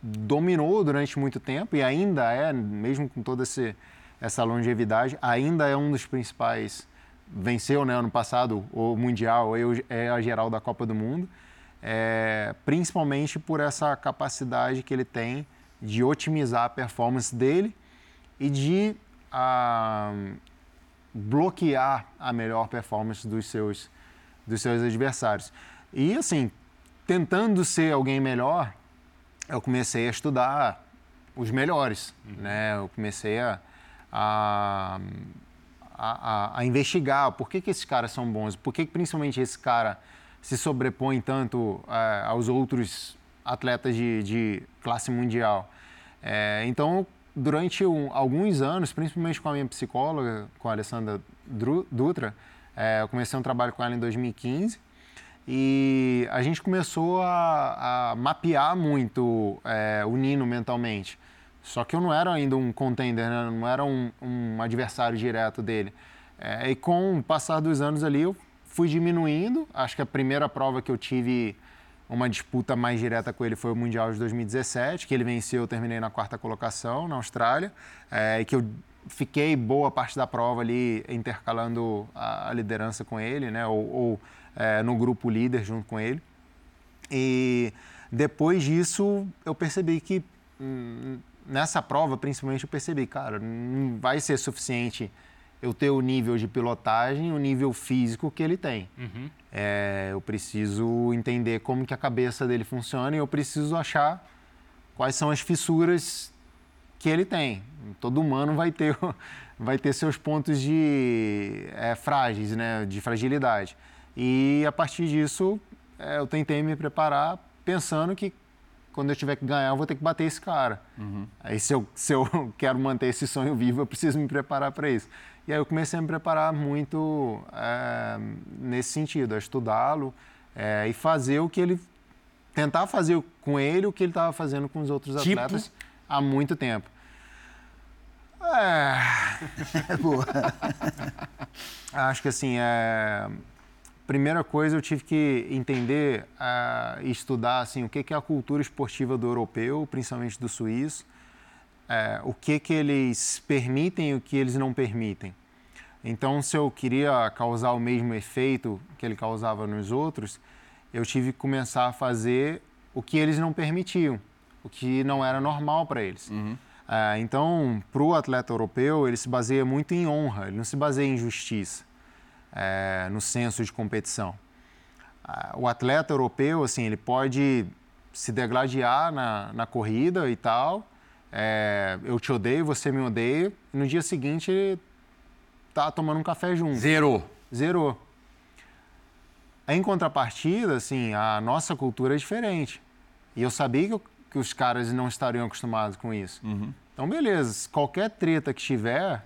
dominou durante muito tempo e ainda é, mesmo com toda esse, essa longevidade, ainda é um dos principais. Venceu né, ano passado o Mundial, é a geral da Copa do Mundo, é, principalmente por essa capacidade que ele tem de otimizar a performance dele e de a, ah, bloquear a melhor performance dos seus, dos seus adversários. E assim, tentando ser alguém melhor, eu comecei a estudar os melhores, uhum. né? Eu comecei a, a, a, a, investigar por que, que esses caras são bons, por que, que principalmente esse cara se sobrepõe tanto é, aos outros atletas de, de classe mundial. É, então, durante um, alguns anos, principalmente com a minha psicóloga, com a Alessandra Dutra, é, eu comecei um trabalho com ela em 2015 e a gente começou a, a mapear muito é, o Nino mentalmente. Só que eu não era ainda um contender, né? não era um, um adversário direto dele. É, e com o passar dos anos ali, eu fui diminuindo. Acho que a primeira prova que eu tive uma disputa mais direta com ele foi o Mundial de 2017, que ele venceu, eu terminei na quarta colocação na Austrália, é, que eu fiquei boa parte da prova ali intercalando a, a liderança com ele, né? ou, ou é, no grupo líder junto com ele. E depois disso eu percebi que hum, nessa prova, principalmente, eu percebi, cara, não vai ser suficiente eu ter o nível de pilotagem, o nível físico que ele tem. Uhum. É, eu preciso entender como que a cabeça dele funciona e eu preciso achar quais são as fissuras que ele tem. Todo humano vai ter, vai ter seus pontos de é, frágeis, né, de fragilidade. E a partir disso, é, eu tentei me preparar pensando que quando eu tiver que ganhar, eu vou ter que bater esse cara. Uhum. Aí, se eu, se eu quero manter esse sonho vivo, eu preciso me preparar para isso. E aí, eu comecei a me preparar muito é, nesse sentido, a estudá-lo é, e fazer o que ele. tentar fazer com ele o que ele estava fazendo com os outros tipo? atletas há muito tempo. É. Boa. Acho que assim, é primeira coisa eu tive que entender uh, e estudar assim o que, que é a cultura esportiva do europeu, principalmente do suíço, uh, o que que eles permitem e o que eles não permitem. Então, se eu queria causar o mesmo efeito que ele causava nos outros, eu tive que começar a fazer o que eles não permitiam, o que não era normal para eles. Uhum. Uh, então, para o atleta europeu, ele se baseia muito em honra, ele não se baseia em justiça é, no senso de competição. O atleta europeu, assim, ele pode se degladiar na, na corrida e tal. É, eu te odeio, você me odeia. E no dia seguinte ele tá tomando um café junto. Zerou. Zerou. Em contrapartida, assim, a nossa cultura é diferente. E eu sabia que, que os caras não estariam acostumados com isso. Uhum. Então, beleza, qualquer treta que tiver,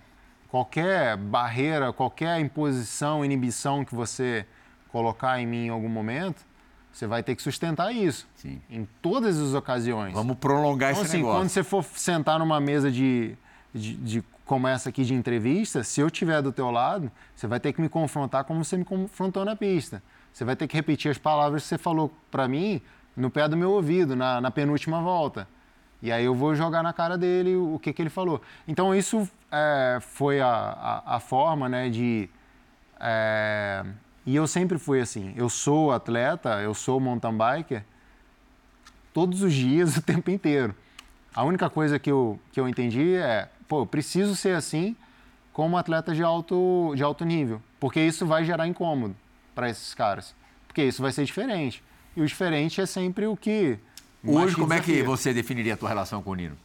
qualquer barreira, qualquer imposição, inibição que você colocar em mim em algum momento, você vai ter que sustentar isso. Sim. Em todas as ocasiões. Vamos prolongar então, esse assim, negócio. Quando você for sentar numa mesa de, de, de, como essa aqui de entrevista, se eu estiver do teu lado, você vai ter que me confrontar como você me confrontou na pista. Você vai ter que repetir as palavras que você falou para mim no pé do meu ouvido, na, na, penúltima volta. E aí eu vou jogar na cara dele o que, que ele falou. Então isso é, foi a, a, a, forma né, de... É, e eu sempre fui assim. Eu sou atleta, eu sou mountain biker todos os dias, o tempo inteiro. A única coisa que eu, que eu entendi é, pô, eu preciso ser assim como atleta de alto, de alto nível, porque isso vai gerar incômodo para esses caras, porque isso vai ser diferente. E o diferente é sempre o que. Hoje, como é que você definiria a tua relação com o Nino?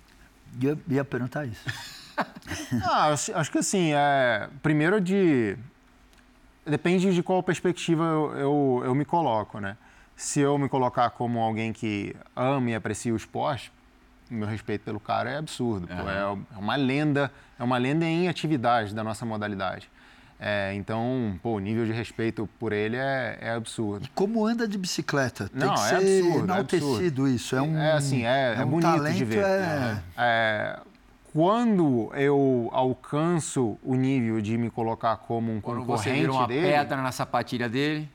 Eu ia perguntar isso. ah, acho, que assim, é, primeiro de. Depende de qual perspectiva eu, eu, eu me coloco, né? Se eu me colocar como alguém que ama e aprecia o esporte, meu respeito pelo cara é absurdo. Uhum. Pô, é uma lenda, é uma lenda em atividade da nossa modalidade. É, então, pô, o nível de respeito por ele é, é, absurdo. E como anda de bicicleta? Tem Não, que é ser absurdo, enaltecido é isso. É, um, é assim, é, é, um bonito talento, de ver. É... é... quando eu alcanço o nível de me colocar como um quando concorrente você vira uma dele, pedra na sapatilha dele.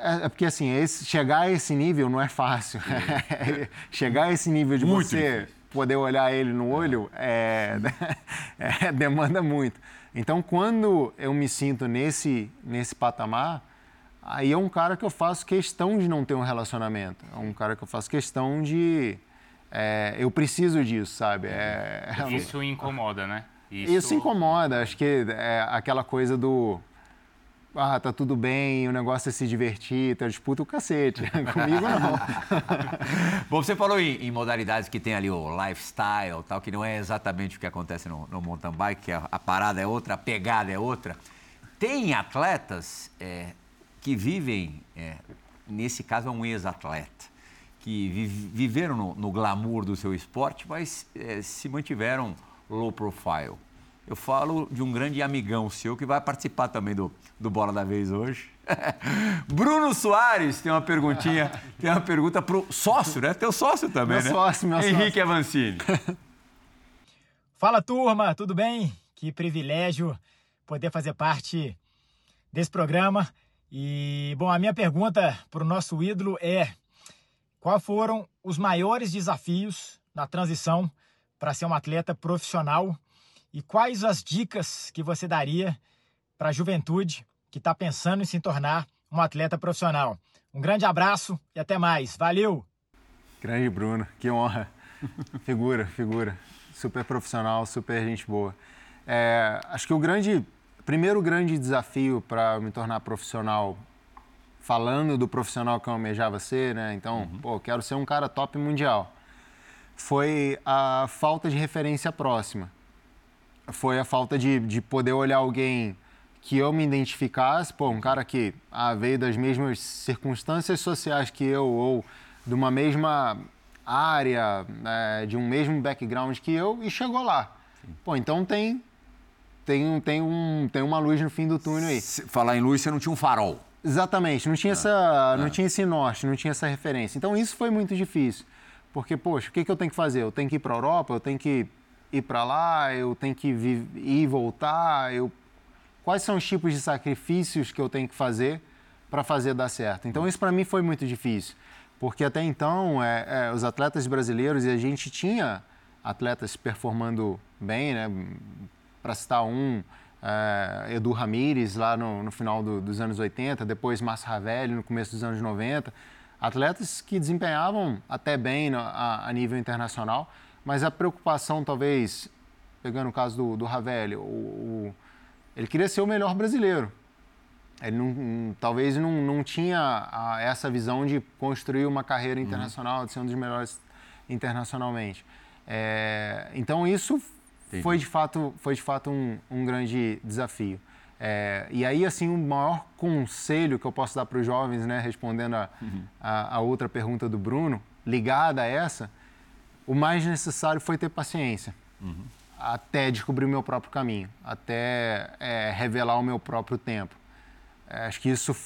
É, é porque assim, esse, chegar a esse nível não é fácil. chegar a esse nível de muito você difícil. poder olhar ele no olho é, é, demanda muito. Então, quando eu me sinto nesse, nesse patamar, aí é um cara que eu faço questão de não ter um relacionamento. É um cara que eu faço questão de. É, eu preciso disso, sabe? É, Isso incomoda, né? Isso... Isso incomoda. Acho que é aquela coisa do ah, tá tudo bem, o negócio é se divertir, tá disputa o cacete. Comigo não. Bom, você falou em, em, modalidades que tem ali o lifestyle, tal, que não é exatamente o que acontece no, no mountain bike, que a, a, parada é outra, a pegada é outra. Tem atletas é, que vivem, é, nesse caso é um ex-atleta, que viveram no, no, glamour do seu esporte, mas é, se mantiveram low profile. Eu falo de um grande amigão seu que vai participar também do, do Bola da Vez hoje. Bruno Soares tem uma perguntinha, tem uma pergunta pro sócio, né? Teu sócio também, meu né? Sócio, meu Henrique sócio. Avancini. Fala turma, tudo bem? Que privilégio poder fazer parte desse programa. E, bom, a minha pergunta para o nosso ídolo é: quais foram os maiores desafios na transição para ser um atleta profissional e quais as dicas que você daria para a juventude que está pensando em se tornar um atleta profissional? Um grande abraço e até mais. Valeu! Grande Bruno, que honra. figura, figura. Super profissional, super gente boa. É, acho que o grande, primeiro grande desafio para me tornar profissional, falando do profissional que eu almejava ser, né? Então, uhum. pô, quero ser um cara top mundial. Foi a falta de referência próxima foi a falta de, de poder olhar alguém que eu me identificasse, pô, um cara que ah, veio das mesmas circunstâncias sociais que eu, ou de uma mesma área, né, de um mesmo background que eu, e chegou lá. Pô, então tem, tem, tem, um, tem uma luz no fim do túnel aí. Se falar em luz, você não tinha um farol. Exatamente, não tinha, ah, essa, não ah. tinha esse norte, não tinha essa referência. Então isso foi muito difícil. Porque, poxa, o que, que eu tenho que fazer? Eu tenho que ir para a Europa, eu tenho que ir para lá, eu tenho que ir e voltar, eu... quais são os tipos de sacrifícios que eu tenho que fazer para fazer dar certo? Então isso para mim foi muito difícil, porque até então é, é, os atletas brasileiros e a gente tinha atletas performando bem, né? Para citar um, é, Edu Ramires lá no, no final do, dos anos 80, depois Márcio Ravelli no começo dos anos 90, atletas que desempenhavam até bem no, a, a nível internacional, mas a preocupação, talvez, pegando o caso do, do Ravelli, o, o, ele queria ser o melhor brasileiro. Ele não, talvez não, não tinha a, essa visão de construir uma carreira uhum. internacional, uhum. de ser um dos melhores internacionalmente. É, então isso Entendi. foi de fato, foi de fato um, um grande desafio. É, e aí, assim, o maior conselho que eu posso dar para os jovens, né, respondendo a, uhum. a, a, outra pergunta do Bruno, ligada a essa, o mais necessário foi ter paciência. Uhum. até descobrir o meu próprio caminho, até é, revelar o meu próprio tempo. É, acho que isso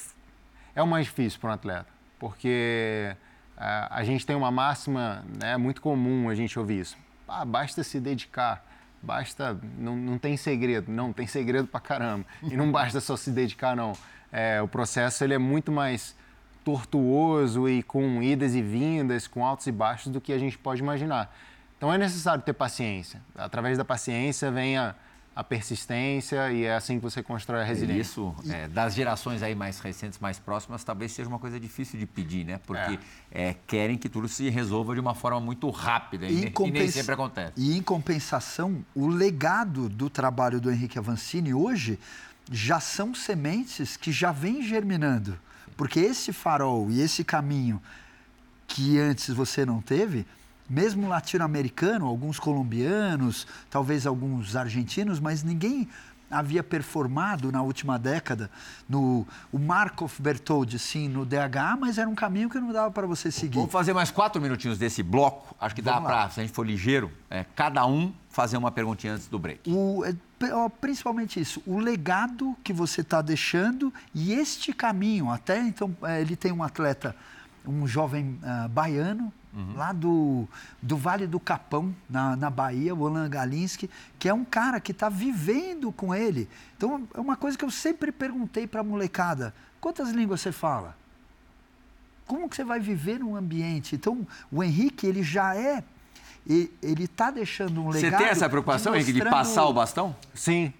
é o mais difícil para um atleta, porque é, a gente tem uma máxima, né, muito comum a gente ouvir isso. Ah, basta se dedicar, basta, não, não tem segredo, não, tem segredo para caramba. E não basta só se dedicar, não. É, o processo ele é muito mais tortuoso e com idas e vindas, com altos e baixos do que a gente pode imaginar. Então é necessário ter paciência. Através da paciência vem a, a persistência e é assim que você constrói a resiliência. Isso, é, das gerações aí mais recentes, mais próximas, talvez seja uma coisa difícil de pedir, né? Porque é. É, querem que tudo se resolva de uma forma muito rápida e, e, e nem sempre acontece. E em compensação, o legado do trabalho do Henrique Avancini hoje já são sementes que já vêm germinando. Porque esse farol e esse caminho que antes você não teve, mesmo latino-americano, alguns colombianos, talvez alguns argentinos, mas ninguém havia performado na última década no o Markov Bertoldi, sim, no DH, mas era um caminho que não dava para você seguir. Vamos fazer mais quatro minutinhos desse bloco. Acho que dá para, se a gente for ligeiro, é, cada um fazer uma perguntinha antes do break. O, é, principalmente isso, o legado que você está deixando e este caminho. Até então, é, ele tem um atleta, um jovem uh, baiano, uhum. lá do, do Vale do Capão, na, na Bahia, o Alan Galinski, que é um cara que está vivendo com ele. Então, é uma coisa que eu sempre perguntei para a molecada: quantas línguas você fala? Como que você vai viver num ambiente? Então, o Henrique, ele já é ele está deixando um legado. Você tem essa preocupação, Henrique, de passar o bastão? Sim.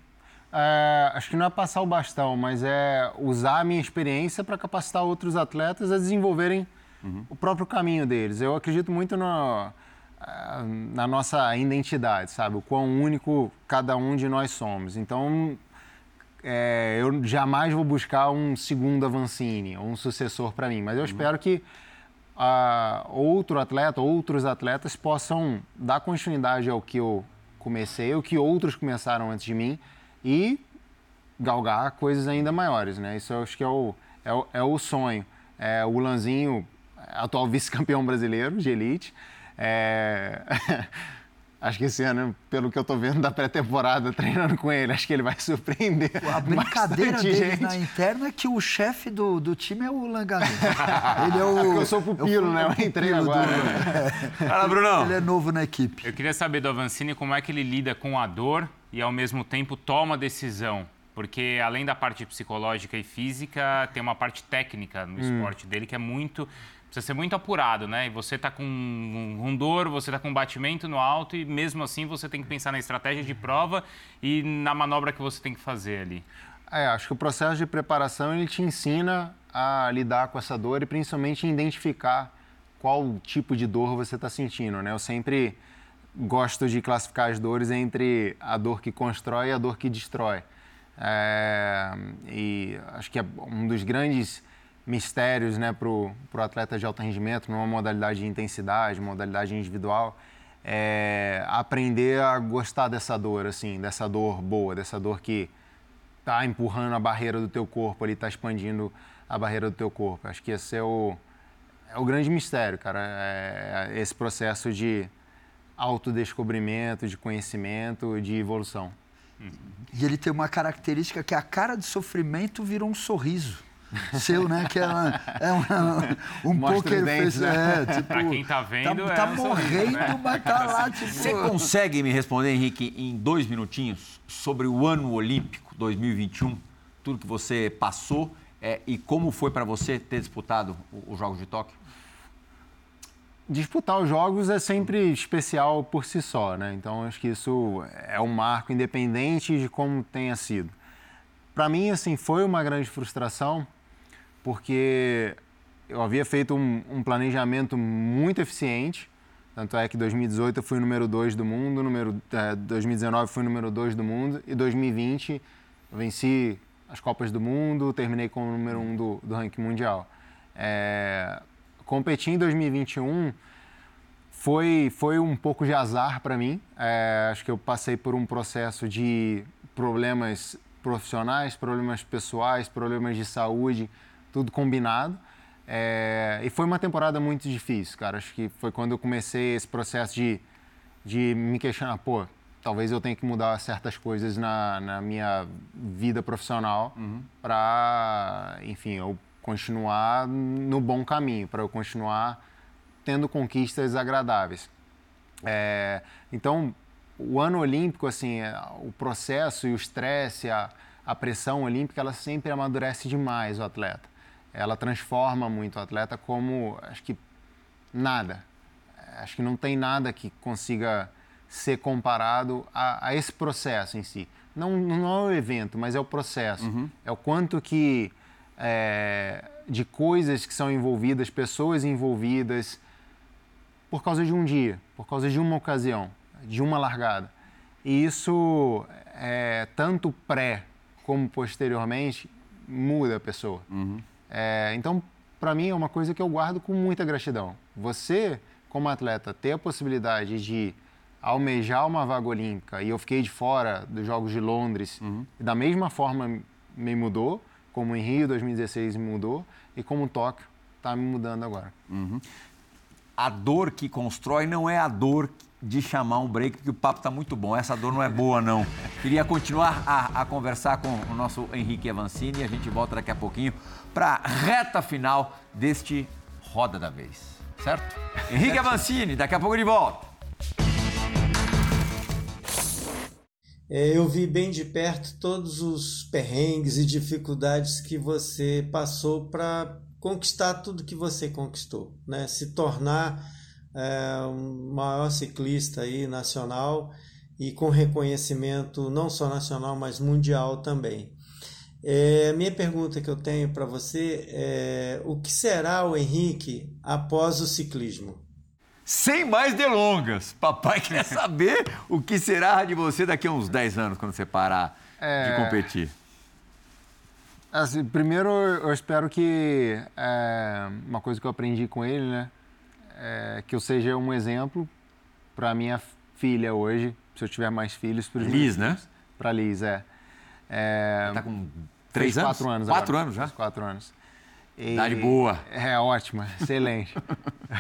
É, acho que não é passar o bastão, mas é usar a minha experiência para capacitar outros atletas a desenvolverem uhum. o próprio caminho deles. Eu acredito muito no, é, na nossa identidade, sabe? O quão único cada um de nós somos. Então, é, eu jamais vou buscar um segundo Avancini, um sucessor para mim, mas eu uhum. espero que uh, outro atleta, outros atletas possam dar continuidade ao que eu comecei, o que outros começaram antes de mim e galgar coisas ainda maiores, né? Isso eu acho que é o, é o, é o sonho. É, o Lanzinho, atual vice-campeão brasileiro de elite, é... Acho que esse ano, pelo que eu tô vendo da pré-temporada treinando com ele, acho que ele vai surpreender. A brincadeira dele na interna é que o chefe do, do time é o Langané. Ele é o. eu sou o pupilo, né? Eu entrei agora. Do... Fala, Brunão. Ele é novo na equipe. Eu queria saber do Avancini como é que ele lida com a dor e, ao mesmo tempo, toma decisão. Porque, além da parte psicológica e física, tem uma parte técnica no hum. esporte dele que é muito precisa ser muito apurado, né? E você está com um dor, você está com um batimento no alto e mesmo assim você tem que pensar na estratégia de prova e na manobra que você tem que fazer ali. É, acho que o processo de preparação ele te ensina a lidar com essa dor e principalmente identificar qual tipo de dor você está sentindo, né? Eu sempre gosto de classificar as dores entre a dor que constrói e a dor que destrói. É, e acho que é um dos grandes mistérios né, para o atleta de alto rendimento, numa modalidade de intensidade, modalidade individual, é aprender a gostar dessa dor, assim, dessa dor boa, dessa dor que está empurrando a barreira do teu corpo, ali está expandindo a barreira do teu corpo. Acho que esse é o, é o grande mistério, cara, é, é esse processo de autodescobrimento, de conhecimento, de evolução. E ele tem uma característica que a cara de sofrimento virou um sorriso seu, né? Que é, uma, é uma, um poker face. Né? É, tipo, pra quem tá vendo, tá, tá morrendo, né? mas tá lá, tipo... Você consegue me responder, Henrique, em dois minutinhos, sobre o ano olímpico 2021, tudo que você passou é, e como foi para você ter disputado os Jogos de Tóquio? Disputar os Jogos é sempre especial por si só, né? Então, acho que isso é um marco independente de como tenha sido. Para mim, assim, foi uma grande frustração, porque eu havia feito um, um planejamento muito eficiente. Tanto é que 2018 eu fui número 2 do mundo, número, é, 2019 fui número 2 do mundo e 2020 eu venci as Copas do Mundo, terminei como número 1 um do, do ranking mundial. É, competir em 2021 foi, foi um pouco de azar para mim. É, acho que eu passei por um processo de problemas profissionais, problemas pessoais, problemas de saúde, tudo combinado. É, e foi uma temporada muito difícil, cara. Acho que foi quando eu comecei esse processo de, de me questionar, pô, talvez eu tenha que mudar certas coisas na, na minha vida profissional uhum. para, enfim, eu continuar no bom caminho, para eu continuar tendo conquistas agradáveis. É, então, o ano olímpico, assim, é, o processo e o estresse, a, a pressão olímpica, ela sempre amadurece demais o atleta. Ela transforma muito o atleta como, acho que, nada. Acho que não tem nada que consiga ser comparado a, a esse processo em si. Não, não é o evento, mas é o processo. Uhum. É o quanto que é, de coisas que são envolvidas, pessoas envolvidas, por causa de um dia, por causa de uma ocasião, de uma largada. E isso, é, tanto pré como posteriormente, muda a pessoa. Uhum. É, então, para mim, é uma coisa que eu guardo com muita gratidão. Você, como atleta, ter a possibilidade de almejar uma vaga olímpica e eu fiquei de fora dos Jogos de Londres, uhum. da mesma forma me mudou, como em Rio 2016 me mudou e como Tóquio está me mudando agora. Uhum. A dor que constrói não é a dor de chamar um break, porque o papo está muito bom. Essa dor não é boa, não. Queria continuar a, a conversar com o nosso Henrique Avancini e a gente volta daqui a pouquinho para a reta final deste Roda da Vez. Certo? Henrique Avancini, daqui a pouco de volta. É, eu vi bem de perto todos os perrengues e dificuldades que você passou para conquistar tudo que você conquistou, né? Se tornar é, um maior ciclista aí nacional e com reconhecimento não só nacional, mas mundial também. É, minha pergunta que eu tenho para você é: o que será o Henrique após o ciclismo? Sem mais delongas, papai quer saber o que será de você daqui a uns 10 anos, quando você parar é... de competir. Assim, primeiro, eu espero que é, uma coisa que eu aprendi com ele, né? é, que eu seja um exemplo para minha filha hoje, se eu tiver mais filhos. Liz, né? Para Liz, é. é tá com três anos? Quatro anos Quatro agora. anos já? Quatro anos. E... Idade boa. É, ótima, excelente.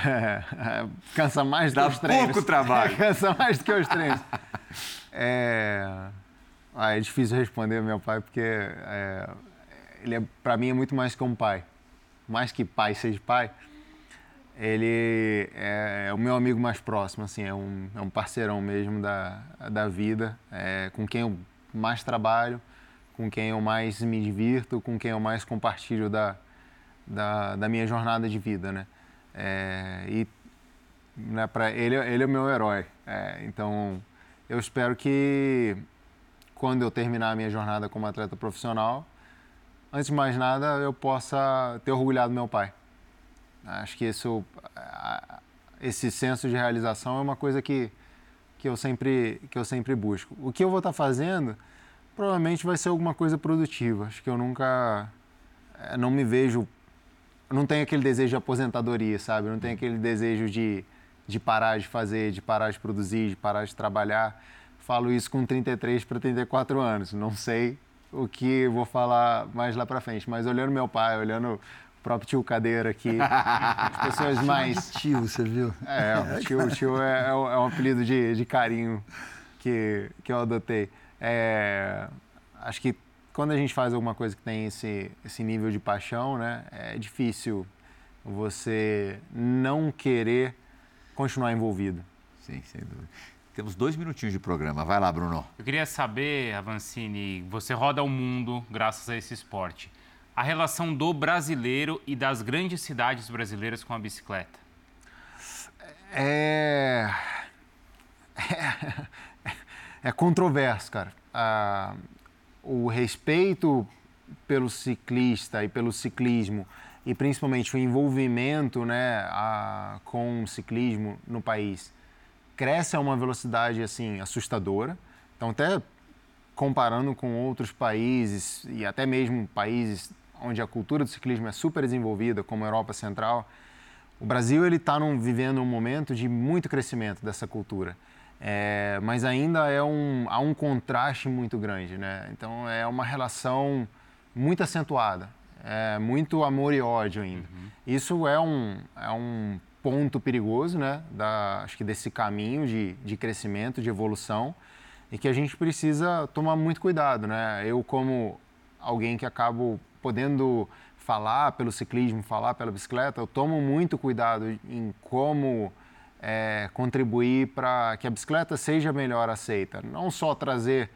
é, cansa mais do que os treinos. pouco trabalho. cansa mais do que os treinos. É... Ah, é difícil responder meu pai, porque é... ele, é, para mim, é muito mais que um pai. Mais que pai seja pai, ele é, é, o meu amigo mais próximo, assim, é um, é um parceirão mesmo da, da vida, é, com quem eu mais trabalho, com quem eu mais me divirto, com quem eu mais compartilho da, da, da minha jornada de vida, né? É, e né, para ele, ele é o meu herói. É, então, eu espero que quando eu terminar a minha jornada como atleta profissional, antes de mais nada, eu possa ter orgulhado meu pai Acho que isso, esse senso de realização é uma coisa que, que, eu sempre, que eu sempre busco. O que eu vou estar fazendo provavelmente vai ser alguma coisa produtiva. Acho que eu nunca. Eh, não me vejo. Não tenho aquele desejo de aposentadoria, sabe? Não tenho aquele desejo de, de parar de fazer, de parar de produzir, de parar de trabalhar. Falo isso com 33 para 34 anos. Não sei o que vou falar mais lá para frente, mas olhando meu pai, olhando próprio tio Cadeira aqui. As pessoas mais. Tio, você viu? É, o tio, tio é, é, um apelido de, de carinho que, que eu adotei. É, acho que quando a gente faz alguma coisa que tem esse, esse nível de paixão, né, é difícil você não querer continuar envolvido. Sim, sem dúvida. Temos dois minutinhos de programa. Vai lá, Bruno. Eu queria saber, Avancini, você roda o mundo graças a esse esporte a relação do brasileiro e das grandes cidades brasileiras com a bicicleta? É. É, é controverso, cara. Ah, o respeito pelo ciclista e pelo ciclismo e principalmente o envolvimento né, a, com o ciclismo no país cresce a uma velocidade assim assustadora. Então até comparando com outros países e até mesmo países onde a cultura do ciclismo é super desenvolvida, como a Europa Central, o Brasil ele está vivendo um momento de muito crescimento dessa cultura. É, mas ainda é um, há um contraste muito grande, né? Então é uma relação muito acentuada, é muito amor e ódio ainda. Uhum. Isso é um, é um ponto perigoso, né? Da, acho que desse caminho de, de crescimento, de evolução. e que a gente precisa tomar muito cuidado, né? Eu como alguém que acabo podendo falar pelo ciclismo, falar pela bicicleta, eu tomo muito cuidado em como é, contribuir para que a bicicleta seja melhor aceita. Não só trazer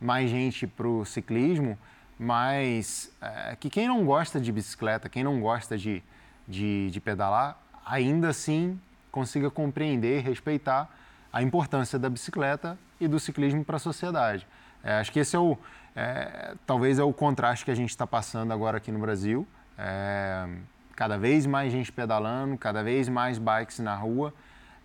mais gente para o ciclismo, mas é, que quem não gosta de bicicleta, quem não gosta de, de, de pedalar, ainda assim consiga compreender e respeitar a importância da bicicleta e do ciclismo para a sociedade. É, acho que esse é o, é, talvez é o contraste que a gente está passando agora aqui no Brasil. É, cada vez mais gente pedalando, cada vez mais bikes na rua,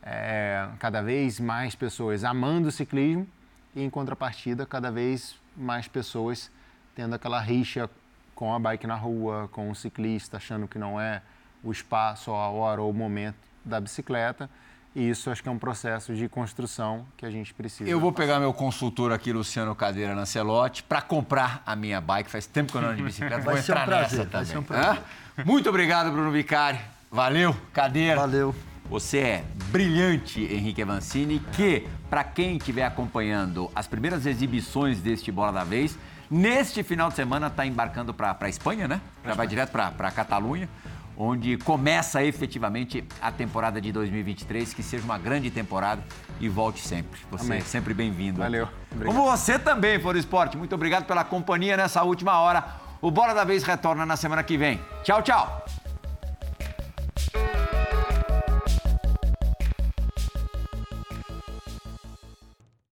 é, cada vez mais pessoas amando o ciclismo e, em contrapartida, cada vez mais pessoas tendo aquela rixa com a bike na rua, com o ciclista, achando que não é o espaço, a hora ou o momento da bicicleta. E isso acho que é um processo de construção que a gente precisa. Eu vou pegar meu consultor aqui, Luciano Cadeira Lancelotti, para comprar a minha bike. Faz tempo que eu não ando de bicicleta, vai vou entrar um prazer, nessa também. Um prazer. Muito obrigado, Bruno Vicari. Valeu, Cadeira. Valeu. Você é brilhante, Henrique Avancini, que, para quem estiver acompanhando as primeiras exibições deste Bola da Vez, neste final de semana está embarcando para a Espanha, né? Já vai direto para a Catalunha onde começa efetivamente a temporada de 2023. Que seja uma grande temporada e volte sempre. Você Amém. é sempre bem-vindo. Valeu. Obrigado. Como você também, Foro Esporte. Muito obrigado pela companhia nessa última hora. O Bola da Vez retorna na semana que vem. Tchau, tchau.